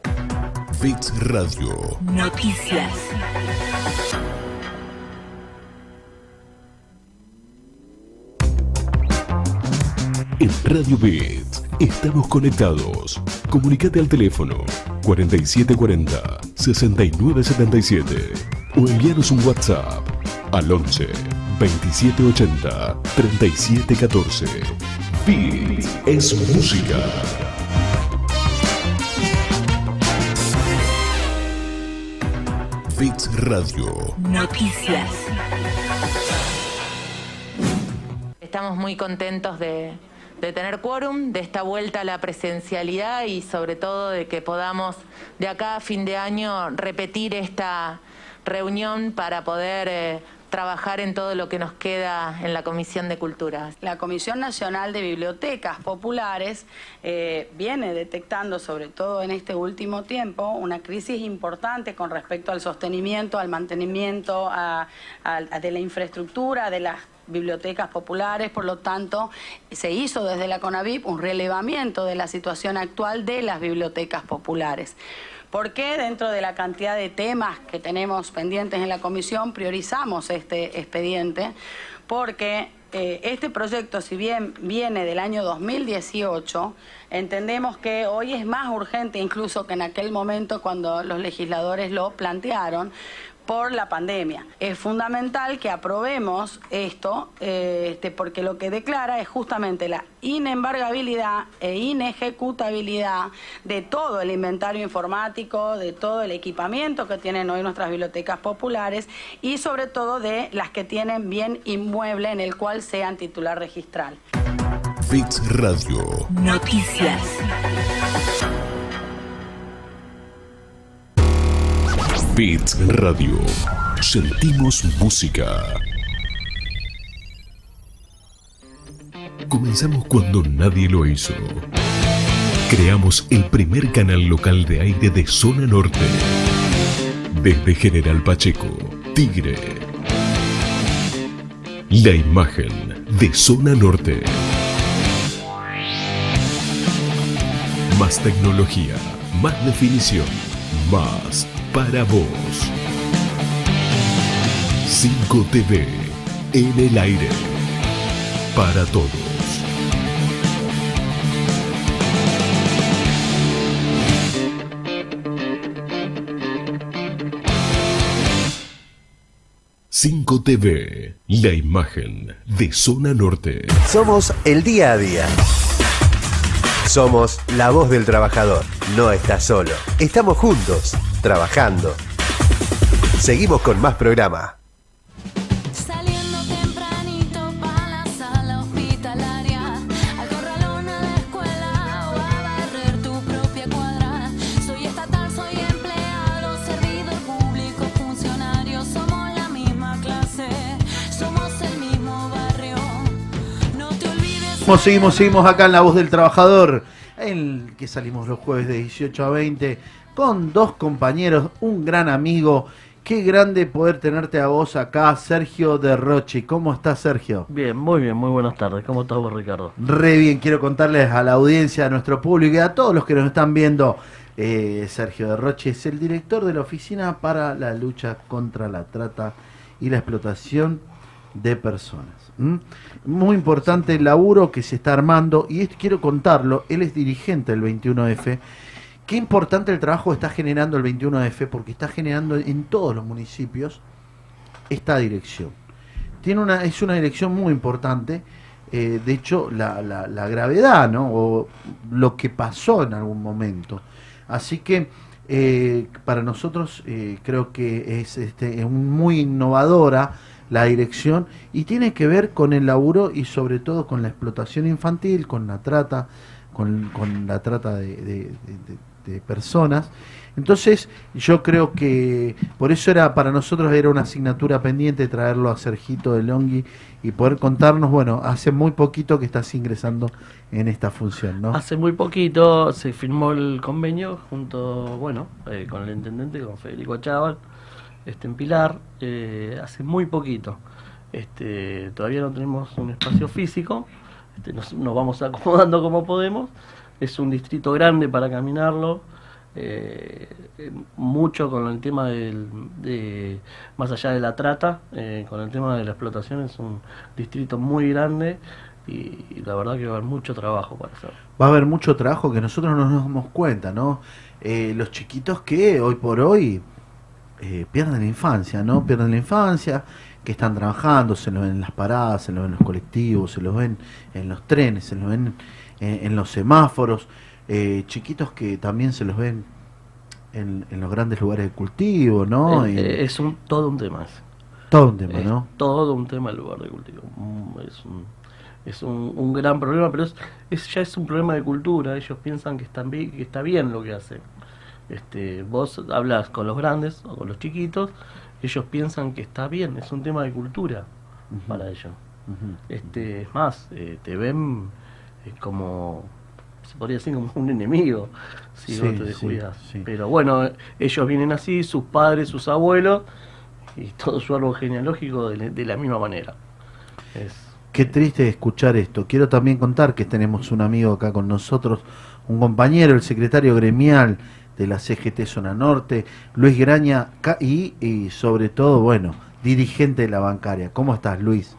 Fix Radio. Noticias. En Radio Bits estamos conectados. Comunicate al teléfono 4740-6977 o envíanos un WhatsApp al 11 2780 3714. Bits es música. Bits Radio. Noticias. Estamos muy contentos de, de tener quórum, de esta vuelta a la presencialidad y sobre todo de que podamos de acá a fin de año repetir esta reunión para poder eh, trabajar en todo lo que nos queda en la Comisión de Cultura. La Comisión Nacional de Bibliotecas Populares eh, viene detectando, sobre todo en este último tiempo, una crisis importante con respecto al sostenimiento, al mantenimiento a- de la infraestructura de las bibliotecas populares, por lo tanto, se hizo desde la CONAVIP un relevamiento de la situación actual de las bibliotecas populares. ¿Por qué dentro de la cantidad de temas que tenemos pendientes en la comisión priorizamos este expediente? Porque eh, este proyecto, si bien viene del año 2018, entendemos que hoy es más urgente incluso que en aquel momento cuando los legisladores lo plantearon por la pandemia. Es fundamental que aprobemos esto, eh, este, porque lo que declara es justamente la inembargabilidad e inejecutabilidad de todo el inventario informático, de todo el equipamiento que tienen hoy nuestras bibliotecas populares y sobre todo de las que tienen bien inmueble en el cual sean titular registral. Bits Radio. Noticias. Bits Radio. Sentimos música. Comenzamos cuando nadie lo hizo. Creamos el primer canal local de aire de zona norte. Desde General Pacheco, Tigre. La imagen de zona norte. Más tecnología, más definición, para vos. 5 TV en el aire. Para todos. Cinco TV, la imagen de zona norte. Somos el día a día. Somos la voz del trabajador. No estás solo. Estamos juntos, trabajando. Seguimos con más programa. Seguimos, seguimos, seguimos acá en La Voz del Trabajador, en el que salimos los jueves de 18 a 20, con dos compañeros, un gran amigo. Qué grande poder tenerte a vos acá, Sergio de Rochi. ¿Cómo estás, Sergio? Bien, muy bien, muy buenas tardes. ¿Cómo estás vos, Ricardo? Re bien, quiero contarles a la audiencia, a nuestro público y a todos los que nos están viendo. eh, Sergio de Roche es el director de la Oficina para la Lucha contra la Trata y la Explotación de Personas. Muy importante el laburo que se está armando y quiero contarlo. Él es dirigente del 21F. Qué importante el trabajo que está generando el 21F porque está generando en todos los municipios esta dirección. Tiene una, es una dirección muy importante. eh, de hecho, la, gravedad, ¿no? O lo que pasó en algún momento. Así que eh, para nosotros eh, creo que es este, es muy innovadora la dirección y tiene que ver con el laburo y sobre todo con la explotación infantil, con la trata, con, la trata de personas. Entonces, yo creo que por eso era para nosotros era una asignatura pendiente traerlo a Sergito de Longhi y poder contarnos, bueno, hace muy poquito que estás ingresando en esta función, ¿no? Hace muy poquito se firmó el convenio junto, bueno, eh, con el intendente, con Federico Chaval, este, en Pilar, eh, hace muy poquito. Este, todavía no tenemos un espacio físico, este, nos, vamos acomodando como podemos. Es un distrito grande para caminarlo, eh, eh, mucho con el tema del, de, más allá de la trata, con el tema de la explotación, es un distrito muy grande y, la verdad que va a haber mucho trabajo para hacer. Va a haber mucho trabajo que nosotros no nos damos cuenta, ¿no? Los chiquitos que hoy por hoy eh, pierden la infancia, ¿no? Pierden la infancia, que están trabajando, se lo ven en las paradas, se lo ven en los colectivos, se lo ven en los trenes, se lo ven en, en los semáforos, eh, chiquitos que también se los ven en, en los grandes lugares de cultivo, ¿no? Eh, Y- eh, es un, todo un tema. Todo un tema, Es ¿no? Todo un tema el lugar de cultivo. Mm, Es un, es un, un gran problema, pero es, es- ya es un problema de cultura. Ellos piensan que, están que está bien lo que hacen. Este, vos hablas con los grandes o con los chiquitos, ellos piensan que está bien, es un tema de cultura para ellos. Este, es más, eh, te ven eh, como, se podría decir, como un enemigo si Sí, vos te descuidas. sí. Pero bueno, eh, ellos vienen así, sus padres, sus abuelos, y todo su árbol genealógico de, de la misma manera. Es, Qué triste escuchar esto. Quiero también contar que tenemos un amigo acá con nosotros, un compañero, el secretario gremial de la CGT Zona Norte, Luis Graña, y, y sobre todo, bueno, dirigente de la bancaria. ¿Cómo estás, Luis?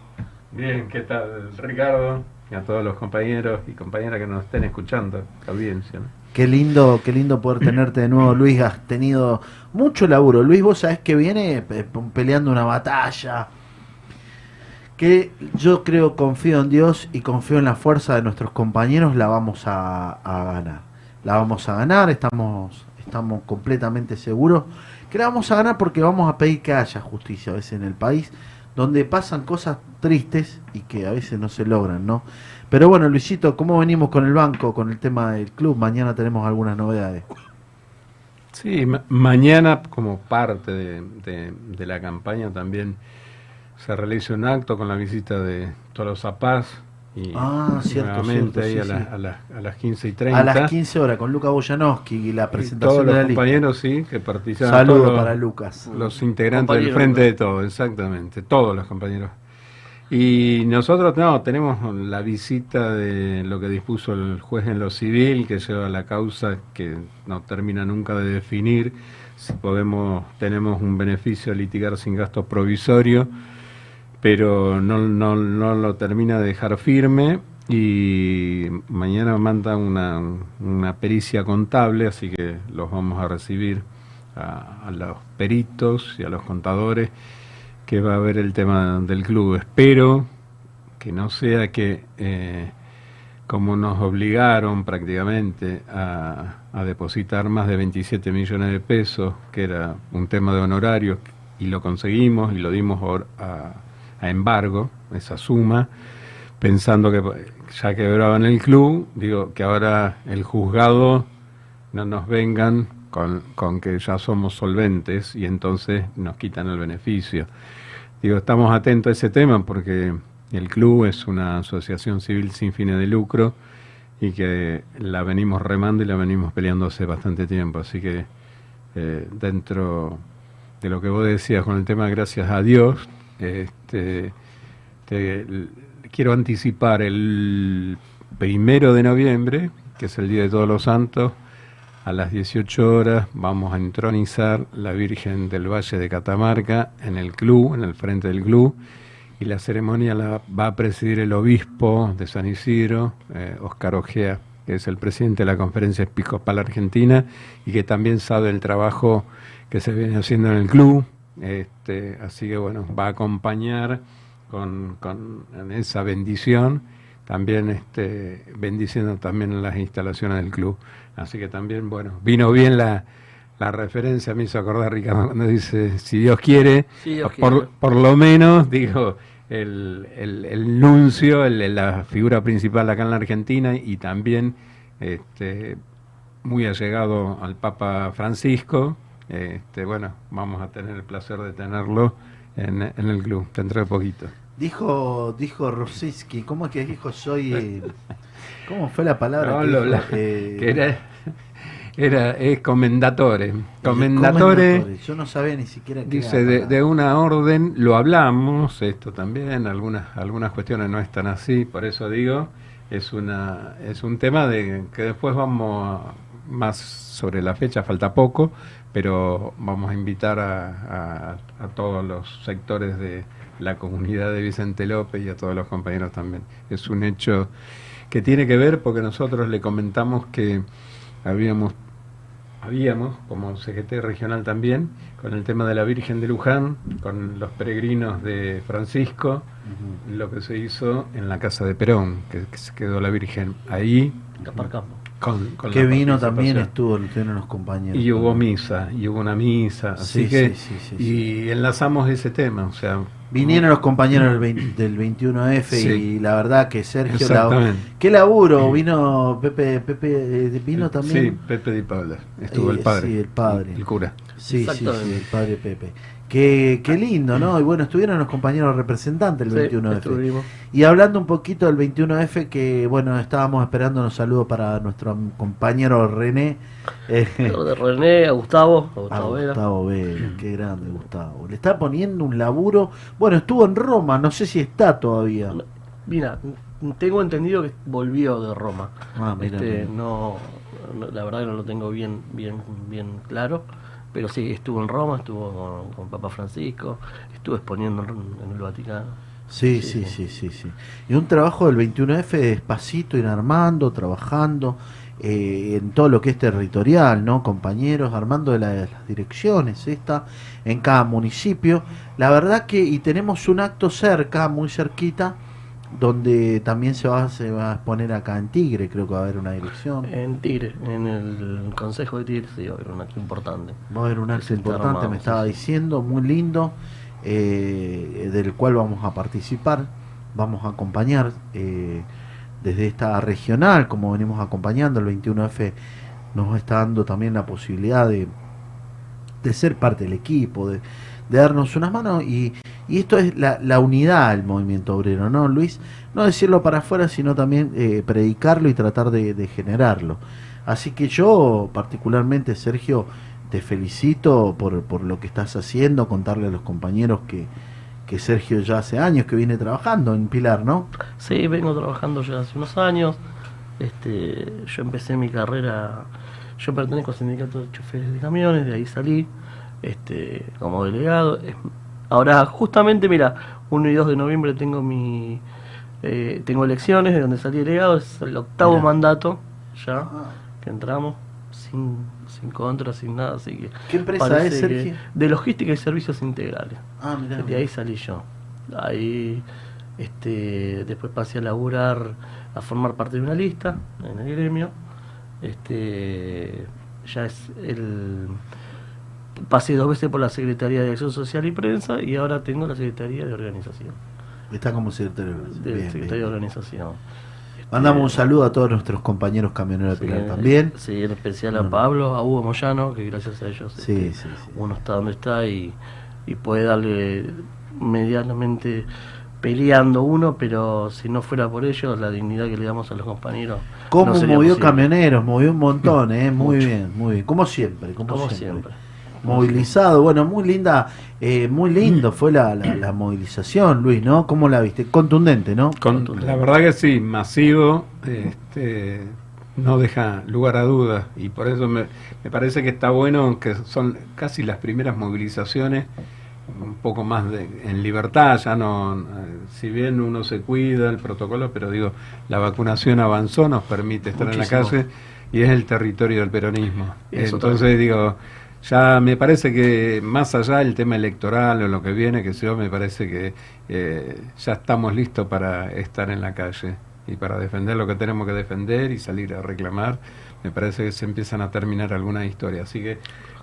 Bien, ¿qué tal, Ricardo? Y a todos los compañeros y compañeras que nos estén escuchando, la audiencia. ¿no? Qué lindo, qué lindo poder tenerte de nuevo, Luis. Has tenido mucho laburo. Luis, vos sabés que viene pe- peleando una batalla. Que yo creo, confío en Dios y confío en la fuerza de nuestros compañeros, la vamos a, a ganar. La vamos a ganar, estamos, estamos completamente seguros que la vamos a ganar porque vamos a pedir que haya justicia a veces en el país, donde pasan cosas tristes y que a veces no se logran, ¿no? Pero bueno, Luisito, ¿cómo venimos con el banco, con el tema del club? Mañana tenemos algunas novedades. Sí, ma- mañana como parte de, la campaña también se realiza un acto con la visita de Tolosa Paz y Ah, cierto, nuevamente cierto, ahí sí, a, la- sí. a las- a las 15 y 30. A las 15 horas con Luca Boyanowski y la Y presentación todos de los la lista. compañeros, sí, que participan. Saludo todos los- para Lucas. Los integrantes del Frente de Todo, exactamente, todos los compañeros. Y nosotros no, tenemos la visita de lo que dispuso el juez en lo civil, que lleva la causa que no termina nunca de definir si podemos, tenemos un beneficio de litigar sin gasto provisorio, pero no, no, no lo termina de dejar firme y mañana manda una, una pericia contable, así que los vamos a recibir a, los peritos y a los contadores que va a ver el tema del club. Espero que no sea que, eh, como nos obligaron prácticamente a, a depositar más de 27 millones de pesos, que era un tema de honorarios, y lo conseguimos y lo dimos a, a embargo, esa suma, pensando que ya quebraban el club, digo que ahora el juzgado no nos vengan con, con que ya somos solventes y entonces nos quitan el beneficio. Digo, estamos atentos a ese tema porque el club es una asociación civil sin fines de lucro y que la venimos remando y la venimos peleando hace bastante tiempo. Así que eh, dentro de lo que vos decías con el tema gracias a Dios, este, quiero anticipar el primero de noviembre, que es el Día de Todos los Santos, a las 18 horas vamos a entronizar la Virgen del Valle de Catamarca en el club, en el frente del club, y la ceremonia la va a presidir el obispo de San Isidro, eh, Oscar Ojea, que es el presidente de la Conferencia Episcopal Argentina y que también sabe el trabajo que se viene haciendo en el club. Este, así que bueno, va a acompañar con, con esa bendición, también este, bendiciendo también las instalaciones del club. Así que también, bueno, vino bien la, la referencia, me hizo acordar Ricardo cuando dice, si Dios quiere, Si Dios por, quiere. por lo menos, digo, el, el, el nuncio, el- la figura principal acá en la Argentina y también este, muy allegado al Papa Francisco. Este, bueno, vamos a tener el placer de tenerlo en, en el club dentro de poquito. Dijo, dijo Rusinski, ¿cómo es que dijo soy? eh, ¿Cómo fue la palabra? No, que lo- dijo? la- Eh, que era, era es comendatore. Comendatore. comendatore. Yo no sabía ni siquiera qué Dice de, una orden, lo hablamos, esto también, algunas, algunas cuestiones no están así, por eso digo, es una, es un tema de que después vamos a- más sobre la fecha, falta poco, pero vamos a invitar a, a- a todos los sectores de la comunidad de Vicente López y a todos los compañeros también. Es un hecho que tiene que ver porque nosotros le comentamos que habíamos habíamos, como CGT regional también, con el tema de la Virgen de Luján, con los peregrinos de Francisco, lo que se hizo en la casa de Perón, que, que se quedó la Virgen ahí. Con, con que la vino también, estuvo, estuvieron los compañeros. Y hubo misa, y hubo una misa, así Sí, que sí, sí, sí, y enlazamos ese tema, o sea, Vinieron los compañeros del, 20 del 21F Sí. y la verdad que Sergio... la- Exactamente. qué laburo, vino Pepe, Pepe eh, vino también. Sí, Pepe Di Paula, estuvo Eh, el padre, Sí, el padre. el cura. Sí, sí, sí, el padre Pepe. Qué, qué lindo, ¿no? Y bueno, estuvieron los compañeros representantes del Sí, 21F. estuvimos. Y hablando un poquito del 21F, que bueno, estábamos esperando unos saludos para nuestro compañero René. Eh, de René, a Gustavo, a a Gustavo Vera. Gustavo Vela, qué grande Gustavo. Le está poniendo un laburo. Bueno, estuvo en Roma, no sé si está todavía. Mira, tengo entendido que volvió de Roma. Ah, mira, Este, mira. no, la verdad que no lo tengo bien, bien, bien claro. Pero sí, estuvo en Roma, estuvo con, con Papa Francisco, estuvo exponiendo en, en el Vaticano. Sí, sí, sí, sí, sí. Y un trabajo del 21F despacito, ir armando, trabajando eh, en todo lo que es territorial, ¿no? Compañeros, armando de la- las direcciones, esta, en cada municipio. La verdad que, y tenemos un acto cerca, muy cerquita, donde también se va, se va a exponer acá en Tigre, creo que va a haber una dirección. En Tigre, en el Consejo de Tigre, sí, va a haber un acto importante. Va a haber un acto importante, me sí, estaba diciendo, muy lindo, eh, del cual vamos a participar, vamos a acompañar eh, desde esta regional, como venimos acompañando, el 21F nos está dando también la posibilidad de, de ser parte del equipo, de, de darnos unas manos y, y esto es la, la unidad del movimiento obrero, ¿no, Luis? No decirlo para afuera, sino también eh, predicarlo y tratar de, de generarlo. Así que yo, particularmente, Sergio, te felicito por, por lo que estás haciendo, contarle a los compañeros que, que Sergio ya hace años que viene trabajando en Pilar, ¿no? Sí, vengo trabajando ya hace unos años. Este, yo empecé mi carrera, yo pertenezco al sindicato de choferes de camiones, de ahí salí, este, como delegado. Ahora, justamente, mira, 1 y 2 de noviembre tengo mi eh, tengo elecciones de donde salí delegado, es el octavo Mirá. mandato ya que entramos sin, sin contra, sin nada, así que ¿Qué empresa es, Sergio? de logística y servicios integrales. Ah, mirá. De ahí salí yo. Ahí este, después pasé a laburar, a formar parte de una lista en el gremio. Este, ya es el. Pasé dos veces por la Secretaría de Acción Social y Prensa y ahora tengo la Secretaría de Organización. Está como secretario. De Bien, Secretaría bien. de Organización. Mandamos un saludo a todos nuestros compañeros camioneros de Pilar también. Sí, en especial a. Pablo, a Hugo Moyano, que gracias a ellos Sí, este, sí, uno está donde está y, y puede darle medianamente peleando uno, pero si no fuera por ellos, la dignidad que le damos a los compañeros. ¿Cómo no movió posible. camioneros? Movió un montón, ¿eh? Muy bien, muy bien. Como siempre, como, Como siempre. siempre. Movilizado, bueno, muy linda, eh, muy lindo fue la, la, la movilización, Luis, ¿no? ¿Cómo la viste? Contundente, ¿no? Con- la verdad que sí, masivo, este, no deja lugar a dudas y por eso me, me parece que está bueno que son casi las primeras movilizaciones un poco más de, en libertad, ya no, eh, si bien uno se cuida el protocolo, pero digo, la vacunación avanzó, nos permite estar en la calle y es el territorio del peronismo. Eso Entonces también. digo, ya me parece que más allá del tema electoral o lo que viene, que yo, me parece que eh, ya estamos listos para estar en la calle y para defender lo que tenemos que defender y salir a reclamar. Me parece que se empiezan a terminar algunas historias. Así que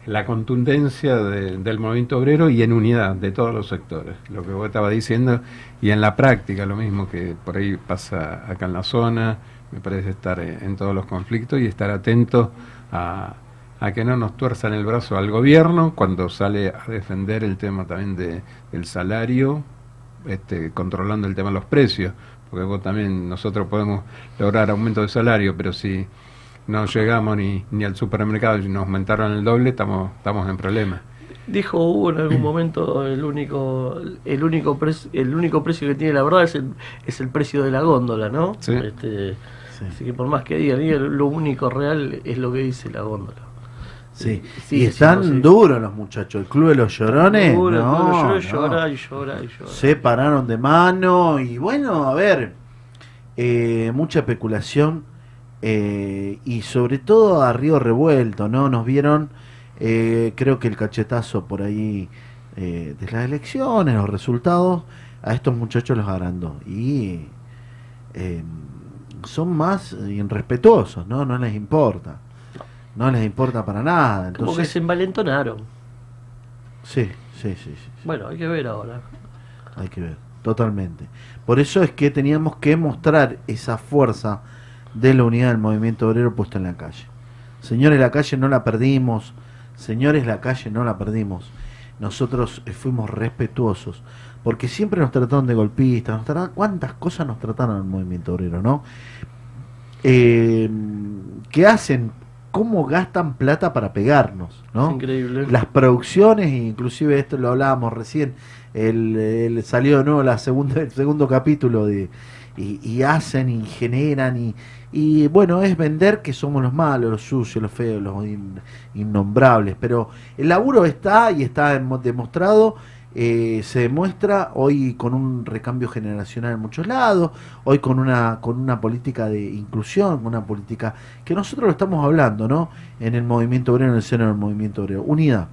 la contundencia de- del movimiento obrero y en unidad de todos los sectores, lo que vos estabas diciendo, y en la práctica lo mismo que por ahí pasa acá en la zona, me parece estar en, en todos los conflictos y estar atento a, a que no nos tuerzan el brazo al gobierno cuando sale a defender el tema también de, del salario, este, controlando el tema de los precios, porque vos también nosotros podemos lograr aumento de salario, pero si no llegamos ni, ni al supermercado y nos aumentaron el doble, estamos, estamos en problemas. Dijo Hugo en algún momento el único el único precio el único precio que tiene la verdad es el, es el precio de la góndola, ¿no? Sí. Este, Así que por más que digan, lo único real es lo que dice la góndola. Sí, Sí, y están duros los muchachos. El Club de los Llorones. Duro, no, duro, llora, no. llora y llora y llora. Se pararon de mano y bueno, a ver, eh, mucha especulación eh, y sobre todo a Río Revuelto, ¿no? Nos vieron, eh, creo que el cachetazo por ahí eh, de las elecciones, los resultados, a estos muchachos los agrandó y eh, son más irrespetuosos, ¿no? No les importa. No les importa para nada. Como que Entonces, se envalentonaron. sí, sí, sí, sí. Bueno, hay que ver ahora. Hay que ver, totalmente. Por eso es que teníamos que mostrar esa fuerza de la unidad del movimiento obrero puesta en la calle. Señores, la calle no la perdimos. Señores, la calle no la perdimos. Nosotros fuimos respetuosos. Porque siempre nos trataron de golpistas. Nos trataron, ¿Cuántas cosas nos trataron el movimiento obrero, no? Eh, ¿Qué hacen? ¿Cómo gastan plata para pegarnos? ¿no? Es increíble. Las producciones, inclusive esto lo hablábamos recién, el, el- salió de nuevo la segunda, el segundo capítulo de y, y hacen y generan y, y bueno, es vender que somos los malos, los sucios, los feos, los in- innombrables, pero el laburo está y está demo- demostrado, eh, se demuestra hoy con un recambio generacional en muchos lados, hoy con una, con una política de inclusión, una política que nosotros lo estamos hablando, ¿no? En el movimiento obrero, en el seno del movimiento obrero. Unidad.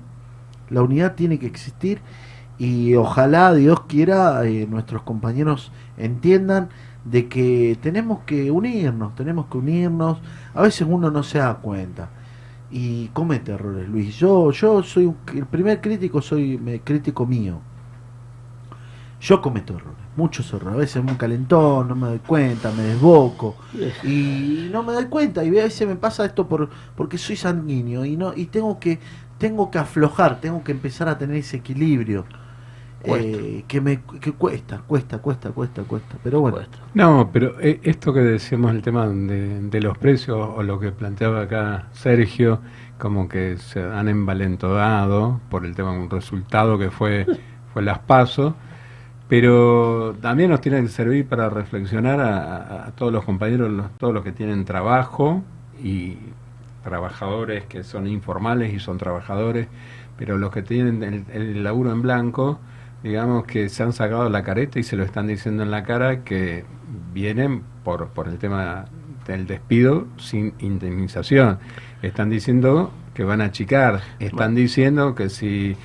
La unidad tiene que existir y ojalá Dios quiera eh, nuestros compañeros entiendan de que tenemos que unirnos, tenemos que unirnos. A veces uno no se da cuenta y comete errores, Luis. Yo, yo soy un- el primer crítico, soy me- crítico mío. Yo cometo errores, muchos errores. A veces muy calentón, no me doy cuenta, me desboco y no me doy cuenta. Y a veces me pasa esto por porque soy sanguíneo y no y tengo que tengo que aflojar, tengo que empezar a tener ese equilibrio. Eh, que me que cuesta, cuesta, cuesta, cuesta, cuesta. Pero bueno, No, pero eh, esto que decíamos, el tema de, de los precios, o lo que planteaba acá Sergio, como que se han envalentonado por el tema de un resultado que fue, fue las pasos, pero también nos tiene que servir para reflexionar a, a- a todos los compañeros, los- todos los que tienen trabajo y trabajadores que son informales y son trabajadores, pero los que tienen el, el laburo en blanco, digamos que se han sacado la careta y se lo están diciendo en la cara que vienen por, por el tema del despido sin indemnización. Están diciendo que van a achicar, están diciendo que si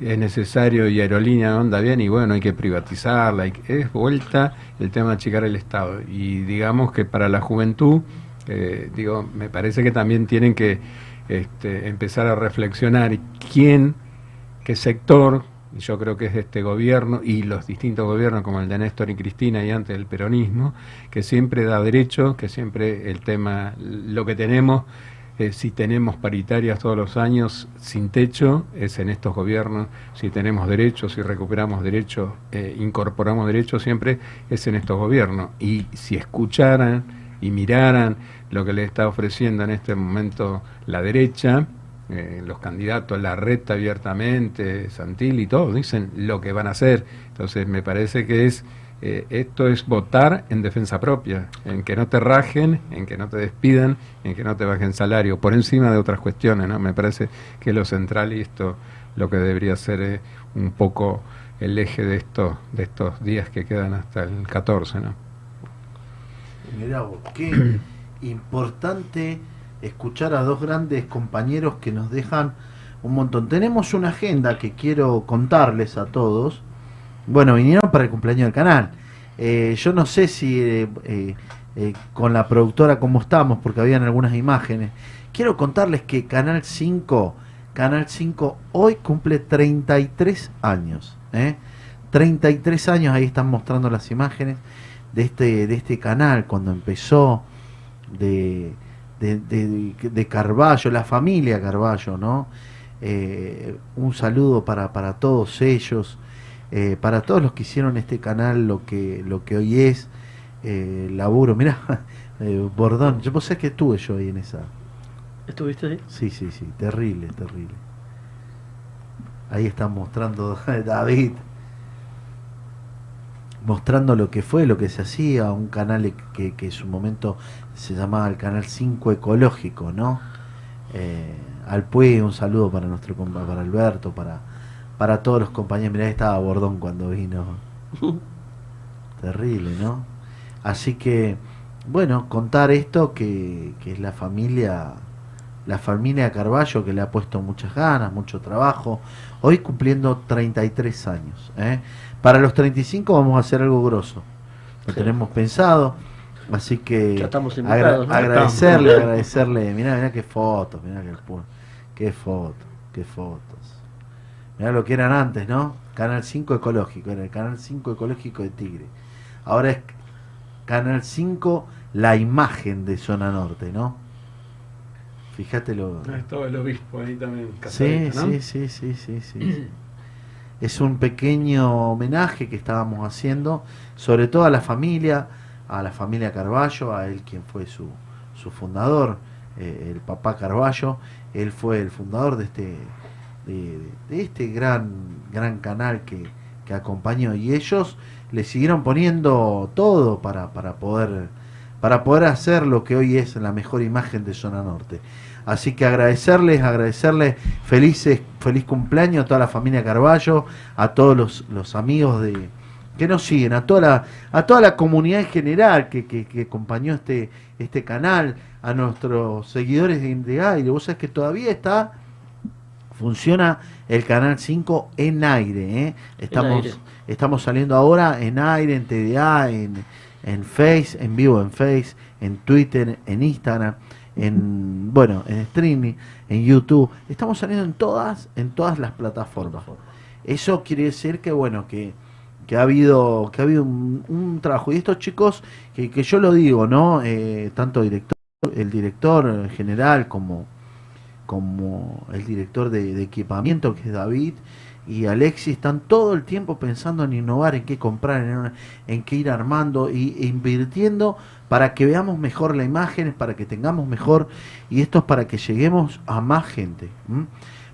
es necesario y aerolínea no anda bien y bueno, hay que privatizarla, hay que- es vuelta el tema de achicar el Estado. Y digamos que para la juventud, eh, digo, me parece que también tienen que este, empezar a reflexionar quién, qué sector, yo creo que es este gobierno y los distintos gobiernos como el de Néstor y Cristina y antes el peronismo, que siempre da derecho, que siempre el tema, lo que tenemos, eh, si tenemos paritarias todos los años sin techo, es en estos gobiernos, si tenemos derechos, si recuperamos derechos, eh, incorporamos derechos, siempre es en estos gobiernos. Y si escucharan y miraran lo que le está ofreciendo en este momento la derecha, eh, los candidatos, la reta abiertamente, Santilli, todos dicen lo que van a hacer. Entonces me parece que es eh, esto es votar en defensa propia, en que no te rajen, en que no te despidan, en que no te bajen salario, por encima de otras cuestiones, ¿no? Me parece que lo central y esto lo que debería ser eh, un poco el eje de estos de estos días que quedan hasta el 14, ¿no? Mirá vos, qué importante escuchar a dos grandes compañeros que nos dejan un montón. Tenemos una agenda que quiero contarles a todos. Bueno, vinieron para el cumpleaños del canal. Eh, yo no sé si eh, eh, con la productora cómo estamos, porque habían algunas imágenes. Quiero contarles que Canal 5, Canal 5 hoy cumple 33 años. ¿eh? 33 años, ahí están mostrando las imágenes de este, de este canal cuando empezó de, de, de, de Carballo, la familia Carballo, ¿no? Eh, un saludo para, para todos ellos, eh, para todos los que hicieron este canal lo que, lo que hoy es, eh, laburo, mirá, Bordón, yo sé que estuve yo ahí en esa. ¿Estuviste ahí? Sí, sí, sí, terrible, terrible. Ahí están mostrando David. mostrando lo que fue, lo que se hacía, un canal que, que en su momento se llamaba el Canal 5 Ecológico, ¿no? Eh, al Puy, un saludo para nuestro compa, para Alberto, para, para todos los compañeros. Mirá, estaba Bordón cuando vino. Terrible, ¿no? Así que, bueno, contar esto que, que es la familia, la familia Carballo que le ha puesto muchas ganas, mucho trabajo. Hoy cumpliendo 33 años. ¿eh? Para los 35 vamos a hacer algo grosso. Lo tenemos pensado. Así que Ya estamos agra- invitados, ¿no? agradecerle, agradecerle. Mirá, mirá qué fotos, mirá qué, qué fotos, qué fotos. Mirá lo que eran antes, ¿no? Canal 5 ecológico, era el Canal 5 ecológico de Tigre. Ahora es Canal 5 la imagen de Zona Norte, ¿no? Fíjate lo... Ah, Estaba el obispo ahí también. Sí, sí, sí, sí, sí, sí. Es un pequeño homenaje que estábamos haciendo, sobre todo a la familia, a la familia Carballo, a él quien fue su, su fundador, eh, el papá Carballo, él fue el fundador de este, de, este gran, gran canal que, que acompañó y ellos le siguieron poniendo todo para, para poder para poder hacer lo que hoy es la mejor imagen de Zona Norte. Así que agradecerles, agradecerles felices, feliz cumpleaños a toda la familia Carballo, a todos los, los amigos de que nos siguen, a toda la, a toda la comunidad en general que, que, que acompañó este, este canal, a nuestros seguidores de, de aire. Vos sabés que todavía está, funciona el canal 5 en aire. ¿eh? Estamos, aire. estamos saliendo ahora en aire, en TDA, en, en Face, en vivo en Face, en Twitter, en Instagram, en bueno, en streaming, en YouTube. Estamos saliendo en todas, en todas las plataformas. Eso quiere decir que bueno, que, que ha habido, que ha habido un, trabajo. Y estos chicos, que, que yo lo digo, ¿no? Eh, tanto director, el director general como, como el director de, equipamiento, que es David, y Alexis, están todo el tiempo pensando en innovar, en qué comprar, en, en qué ir armando y, e invirtiendo para que veamos mejor la imagen, para que tengamos mejor, y esto es para que lleguemos a más gente.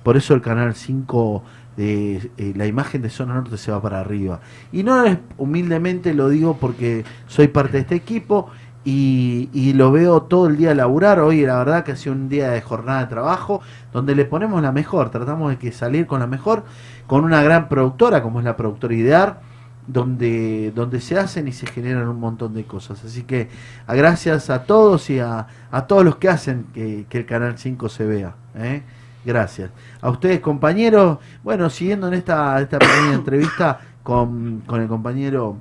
Por eso el canal 5 eh, la imagen de Zona Norte se va para arriba. Y no es humildemente lo digo porque soy parte de este equipo y, y lo veo todo el día laburar. Hoy la verdad que ha sido un día de jornada de trabajo donde le ponemos la mejor, tratamos de salir con la mejor, con una gran productora como es la productora Idear, donde, donde se hacen y se generan un montón de cosas. Así que gracias a todos y a, a todos los que hacen que, que el Canal 5 se vea. ¿eh? Gracias. A ustedes, compañeros, bueno, siguiendo en esta, esta pequeña entrevista con, con el compañero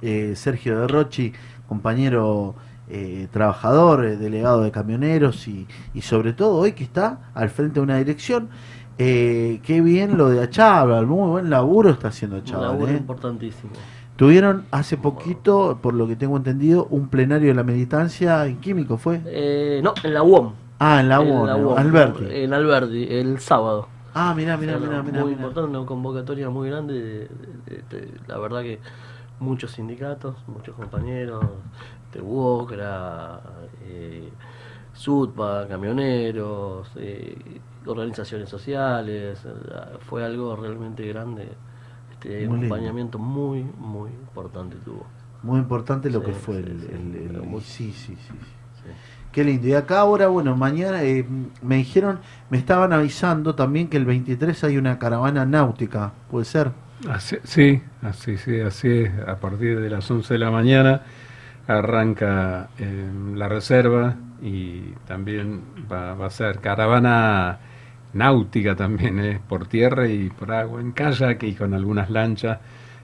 eh, Sergio de Rochi, compañero eh, trabajador, eh, delegado de camioneros y, y sobre todo hoy que está al frente de una dirección. Eh, qué bien lo de Achával, muy buen laburo está haciendo Un Achával. laburo ¿eh? importantísimo. Tuvieron hace poquito, por lo que tengo entendido, un plenario de la militancia en químico, ¿fue? Eh, no, en la UOM. Ah, en la UOM, en Alberti. En Alberti, el sábado. Ah, mirá, mirá, O sea, mirá, mirá, Muy mirá. importante, una convocatoria muy grande. de- de- de- la verdad que muchos sindicatos, muchos compañeros, de UOCRA, eh, SUTPA, camioneros, eh, organizaciones sociales. eh, Fue algo realmente grande. Este Muy lindo. acompañamiento muy, muy importante tuvo. Muy importante lo Sí, que fue sí, el, el- muy- sí, sí, sí. Qué lindo. Y acá ahora, bueno, mañana eh, me dijeron, me estaban avisando también que el 23 hay una caravana náutica, ¿puede ser? Así- sí, así, sí, así es. A partir de las 11 de la mañana arranca eh, la reserva y también va, va a ser caravana náutica también, eh, por tierra y por agua, en kayak y con algunas lanchas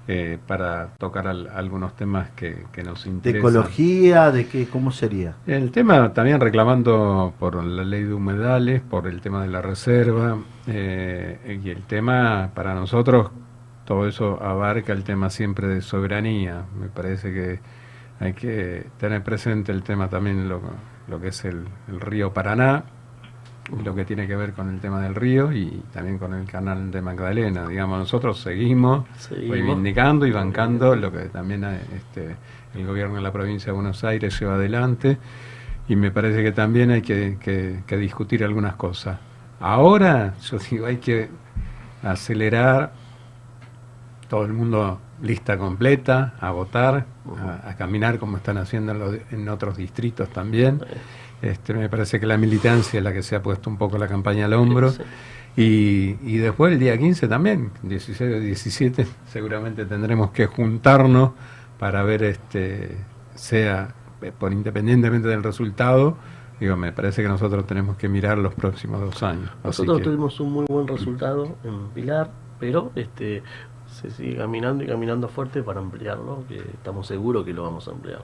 eh, para tocar al- algunos temas que, que nos ¿De interesan. ecología? ¿De qué? ¿Cómo sería? El tema también reclamando por la ley de humedales, por el tema de la reserva, eh, y el tema para nosotros, todo eso abarca el tema siempre de soberanía. Me parece que hay que tener presente el tema también, lo, lo que es el, el río Paraná, lo que tiene que ver con el tema del río y también con el canal de Magdalena. Digamos, nosotros seguimos, Seguimos. reivindicando y bancando lo que también eh, este, el gobierno de la provincia de Buenos Aires lleva adelante y me parece que también hay que, que- que discutir algunas cosas. Ahora, yo digo, hay que acelerar, todo el mundo lista completa, a votar, a, a caminar como están haciendo en, los- en otros distritos también. Este, me parece que la militancia es la que se ha puesto un poco la campaña al hombro. Y, y después el día 15 también, 16 o 17, seguramente tendremos que juntarnos para ver, este sea eh, por independientemente del resultado, digo, me parece que nosotros tenemos que mirar los próximos dos años. Nosotros que- tuvimos un muy buen resultado en Pilar, pero este se sigue caminando y caminando fuerte para ampliarlo, que estamos seguros que lo vamos a ampliar.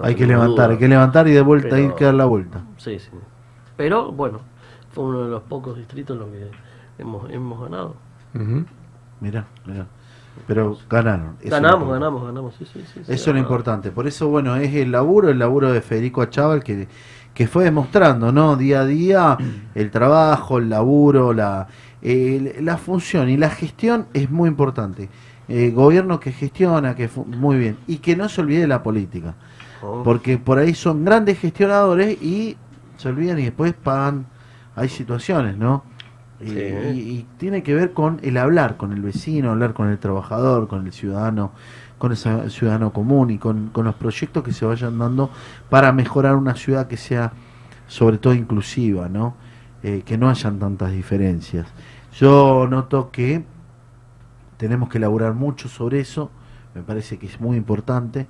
Hay que levantar, duda. hay que levantar y de vuelta Pero- ir que dar la vuelta. Sí, sí. Pero bueno, fue uno de los pocos distritos en los que hemos, hemos ganado. Mira, mira. Pero ganaron. eso es lo Ganamos, ganamos, ganamos, sí, sí, sí. Eso es lo importante. Por eso, bueno, es el laburo, el laburo de Federico Achával que, que fue demostrando, ¿no? Día a día, el trabajo, el laburo, la, el- la función y la gestión es muy importante. Eh, gobierno que gestiona, que muy bien. Y que no se olvide de la política. Oh. Porque por ahí son grandes gestionadores y se olvidan y después pagan. Hay situaciones, ¿no? Y- Sí. y, y tiene que ver con el hablar con el vecino, hablar con el trabajador, con el ciudadano, con el ci- ciudadano común y con, con los proyectos que se vayan dando para mejorar una ciudad que sea sobre todo inclusiva, ¿no? Eh, que no hayan tantas diferencias. Yo noto que tenemos que elaborar mucho sobre eso, me parece que es muy importante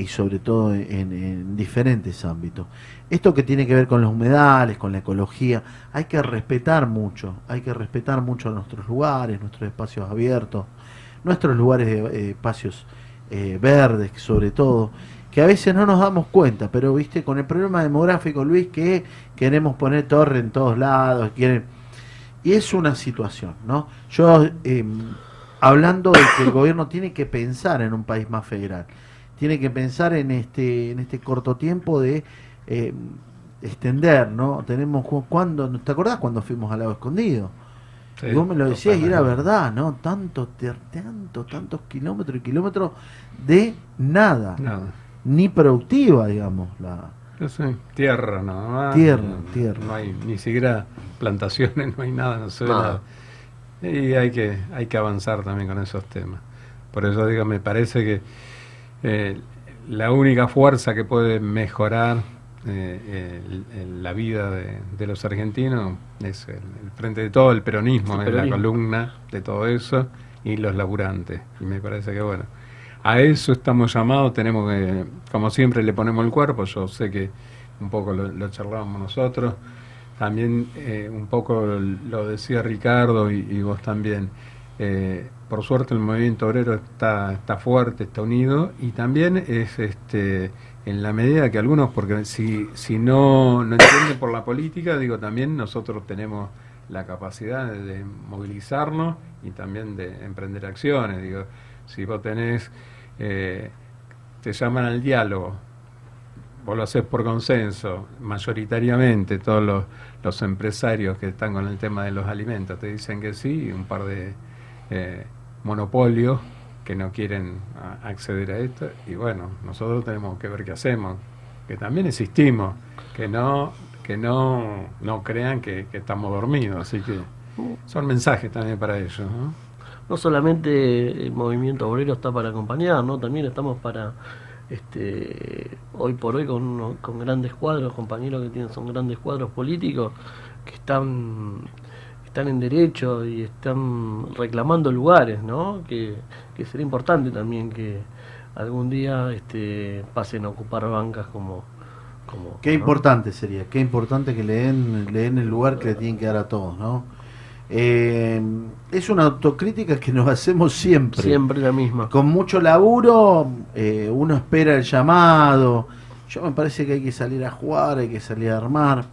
y sobre todo en, en diferentes ámbitos. Esto que tiene que ver con los humedales, con la ecología, hay que respetar mucho, hay que respetar mucho nuestros lugares, nuestros espacios abiertos, nuestros lugares eh, espacios eh, verdes sobre todo, que a veces no nos damos cuenta, pero viste, con el problema demográfico, Luis, que queremos poner torre en todos lados, quieren... Y es una situación, ¿no? Yo, eh, hablando de que el gobierno tiene que pensar en un país más federal, tiene que pensar en este, en este corto tiempo de eh, extender, ¿no? Tenemos, cu- cuando, ¿te acordás cuando fuimos al lado escondido? Sí, y vos me lo decías y era verdad, ¿no? Tanto, ter- tanto, tantos kilómetros y kilómetros de nada. Nada. Ni productiva, digamos. La, sé, tierra nada más. Tierra, no, tierra. No hay ni siquiera plantaciones, no hay nada, no se ve Nada. nada. Y hay que, hay que avanzar también con esos temas. Por eso digo, me parece que eh, la única fuerza que puede mejorar eh, el- el- la vida de, de los argentinos es el, el frente de todo, el peronismo, es la columna de todo eso y los laburantes. Y me parece que bueno, a eso estamos llamados, tenemos que, como siempre le ponemos el cuerpo, yo sé que un poco lo, lo charlábamos nosotros, también eh, un poco lo decía Ricardo y, y vos también, eh, por suerte el movimiento obrero está, está fuerte, está unido y también es este en la medida que algunos, porque si, si no, no entienden por la política, digo también nosotros tenemos la capacidad de, movilizarnos y también de emprender acciones. Digo, si vos tenés, eh, te llaman al diálogo, vos lo haces por consenso, mayoritariamente todos los, los empresarios que están con el tema de los alimentos te dicen que sí, un par de eh, monopolios que no quieren acceder a esto, y bueno, nosotros tenemos que ver qué hacemos, que también existimos, que no, que no, no crean que, estamos dormidos, así que son mensajes también para ellos, ¿no? Solamente el movimiento obrero está para acompañar. También estamos para, este, hoy por hoy con, con grandes cuadros, compañeros que tienen, son grandes cuadros políticos que están, están en derecho y están reclamando lugares, ¿no? Que, que sería importante también que algún día este, pasen a ocupar bancas como... como Qué ¿no? importante sería, qué importante que le den, le den el lugar que le tienen que dar a todos, ¿no? Eh, es una autocrítica que nos hacemos siempre. Siempre la misma. Con mucho laburo, eh, uno espera el llamado. Yo me parece que hay que salir a jugar, hay que salir a armar,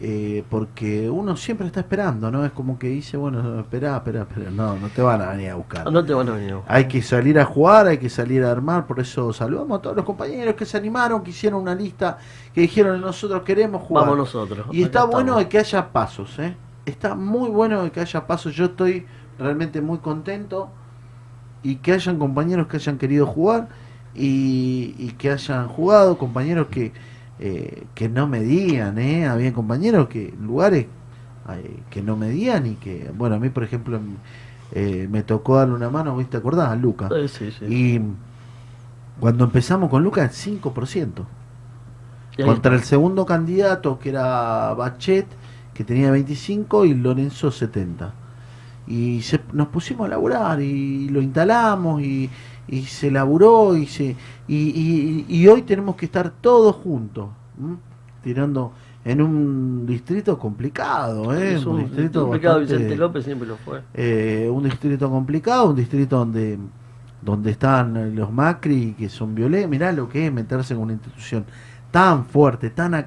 eh, porque uno siempre está esperando, ¿no? Es como que dice, bueno, espera, espera, espera. No, no te van a venir a buscar. No te van a venir a buscar. Hay que salir a jugar, hay que salir a armar, por eso saludamos a todos los compañeros que se animaron, que hicieron una lista, que dijeron nosotros queremos jugar. Vamos nosotros. Y está bueno de que haya pasos, ¿eh? Está muy bueno de que haya pasos. Yo estoy realmente muy contento y que hayan compañeros que hayan querido jugar y, y que hayan jugado, compañeros que, eh, que no medían, ¿eh? Había compañeros que, lugares eh, que no medían y que, bueno, a mí por ejemplo eh, me tocó darle una mano, ¿viste? ¿Te acordás, Luca? Sí, sí. Y cuando empezamos con Luca, el 5%. Y ahí Contra el segundo candidato, que era Bachet, que tenía 25, y Lorenzo 70. Y se- nos pusimos a laburar y lo instalamos y, y se laburó y, se, y, y- y hoy tenemos que estar todos juntos, ¿m? tirando en un distrito complicado, ¿eh? Es un distrito complicado, bastante- Vicente López siempre lo fue. eh, un distrito complicado, un distrito donde donde están los Macri que son violentos. Mirá lo que es meterse en una institución tan fuerte, tan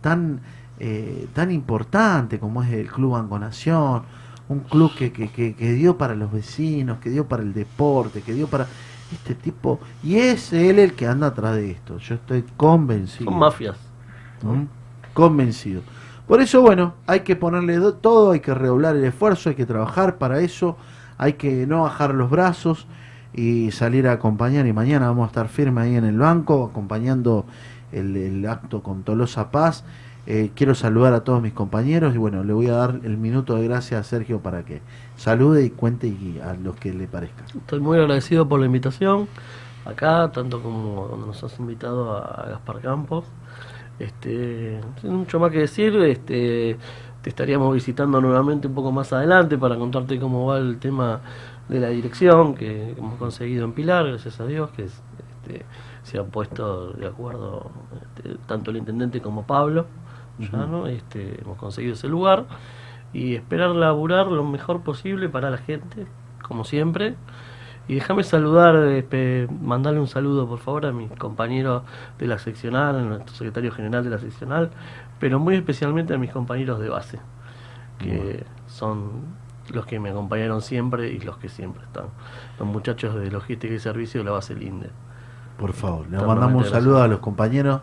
tan eh, tan importante como es el Club Banco Nación, un club que, que, que, que dio para los vecinos, que dio para el deporte, que dio para este tipo y es él el que anda atrás de esto. Yo estoy convencido. Son mafias. ¿Mm? Convencido. Por eso, bueno, hay que ponerle do- todo, hay que redoblar el esfuerzo, hay que trabajar para eso, hay que no bajar los brazos y salir a acompañar. Y mañana vamos a estar firmes ahí en el banco, acompañando el, el acto con Tolosa Paz. Eh, quiero saludar a todos mis compañeros y bueno, le voy a dar el minuto de gracia a Sergio para que salude y cuente y a los que le parezca. Estoy muy agradecido por la invitación acá, tanto como donde nos has invitado a Gaspar Campos. Este, sin mucho más que decir, este, te estaríamos visitando nuevamente un poco más adelante para contarte cómo va el tema de la dirección que hemos conseguido en Pilar, gracias a Dios, que es, este, se han puesto de acuerdo este, tanto el intendente como Pablo. Ya. ¿no? Este, hemos conseguido ese lugar y esperar laburar lo mejor posible para la gente, como siempre. Y déjame saludar, este, mandarle un saludo por favor a mis compañeros de la seccional, a nuestro secretario general de la seccional, pero muy especialmente a mis compañeros de base, que son los que me acompañaron siempre y los que siempre están. Los muchachos de logística y servicio de la base Linde. Por favor, le mandamos un saludo a los compañeros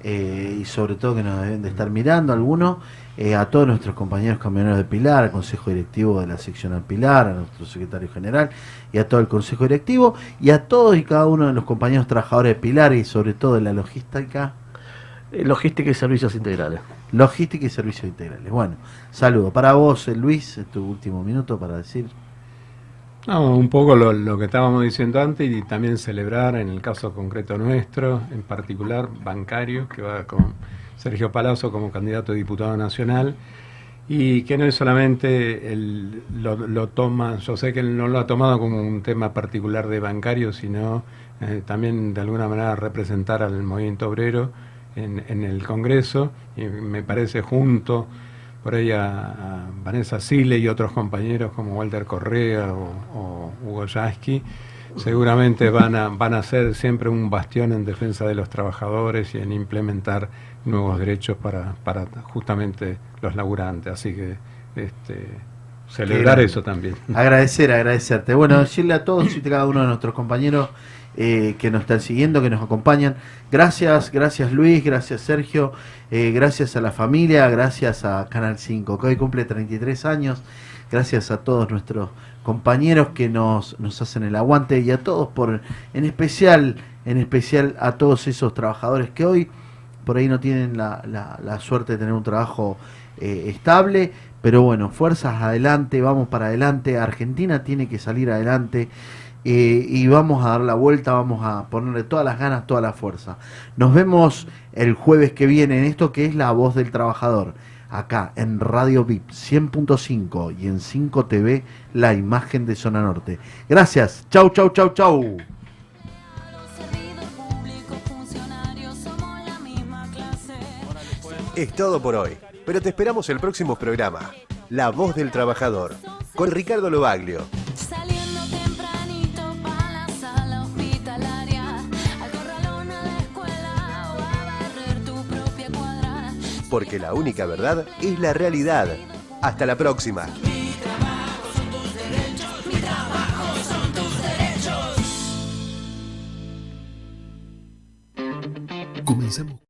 eh, y sobre todo que nos deben de estar mirando algunos, eh, a todos nuestros compañeros camioneros de Pilar, al Consejo Directivo de la seccional Pilar, a nuestro secretario general y a todo el Consejo Directivo y a todos y cada uno de los compañeros trabajadores de Pilar y sobre todo de la logística. Eh, logística y servicios integrales. Logística y servicios integrales. Bueno, saludo. Para vos, Luis, tu último minuto para decir. No, un poco lo, que estábamos diciendo antes y también celebrar en el caso concreto nuestro, en particular bancario, que va con Sergio Palazzo como candidato a diputado nacional y que no es solamente el, lo, toma, yo sé que él no lo ha tomado como un tema particular de bancario, sino eh, también de alguna manera representar al movimiento obrero en el Congreso y me parece junto por ahí a, a Vanessa Sile y otros compañeros como Walter Correa o, o Hugo Yasky, seguramente van a, van a ser siempre un bastión en defensa de los trabajadores y en implementar nuevos derechos para, para justamente los laburantes. Así que este, celebrar eso también. Agradecer, agradecerte. Bueno, decirle a todos y a cada uno de nuestros compañeros eh, que nos están siguiendo, que nos acompañan. Gracias, gracias Luis, gracias Sergio, eh, gracias a la familia, gracias a Canal 5, que hoy cumple 33 años. Gracias a todos nuestros compañeros que nos, nos hacen el aguante y a todos por, en especial, en especial a todos esos trabajadores que hoy por ahí no tienen la, la- suerte de tener un trabajo eh, estable, pero bueno, fuerzas adelante, vamos para adelante, Argentina tiene que salir adelante eh, y vamos a dar la vuelta, vamos a ponerle todas las ganas, toda la fuerza. Nos vemos el jueves que viene en esto que es La Voz del Trabajador, acá en Radio VIP 100.5 y en 5 TV, la imagen de Zona Norte. Gracias, chau, chau, chau, chau. Es todo por hoy, pero te esperamos el próximo programa, La Voz del Trabajador, con Ricardo Lobaglio. Porque la única verdad es la realidad. Hasta la próxima. Comenzamos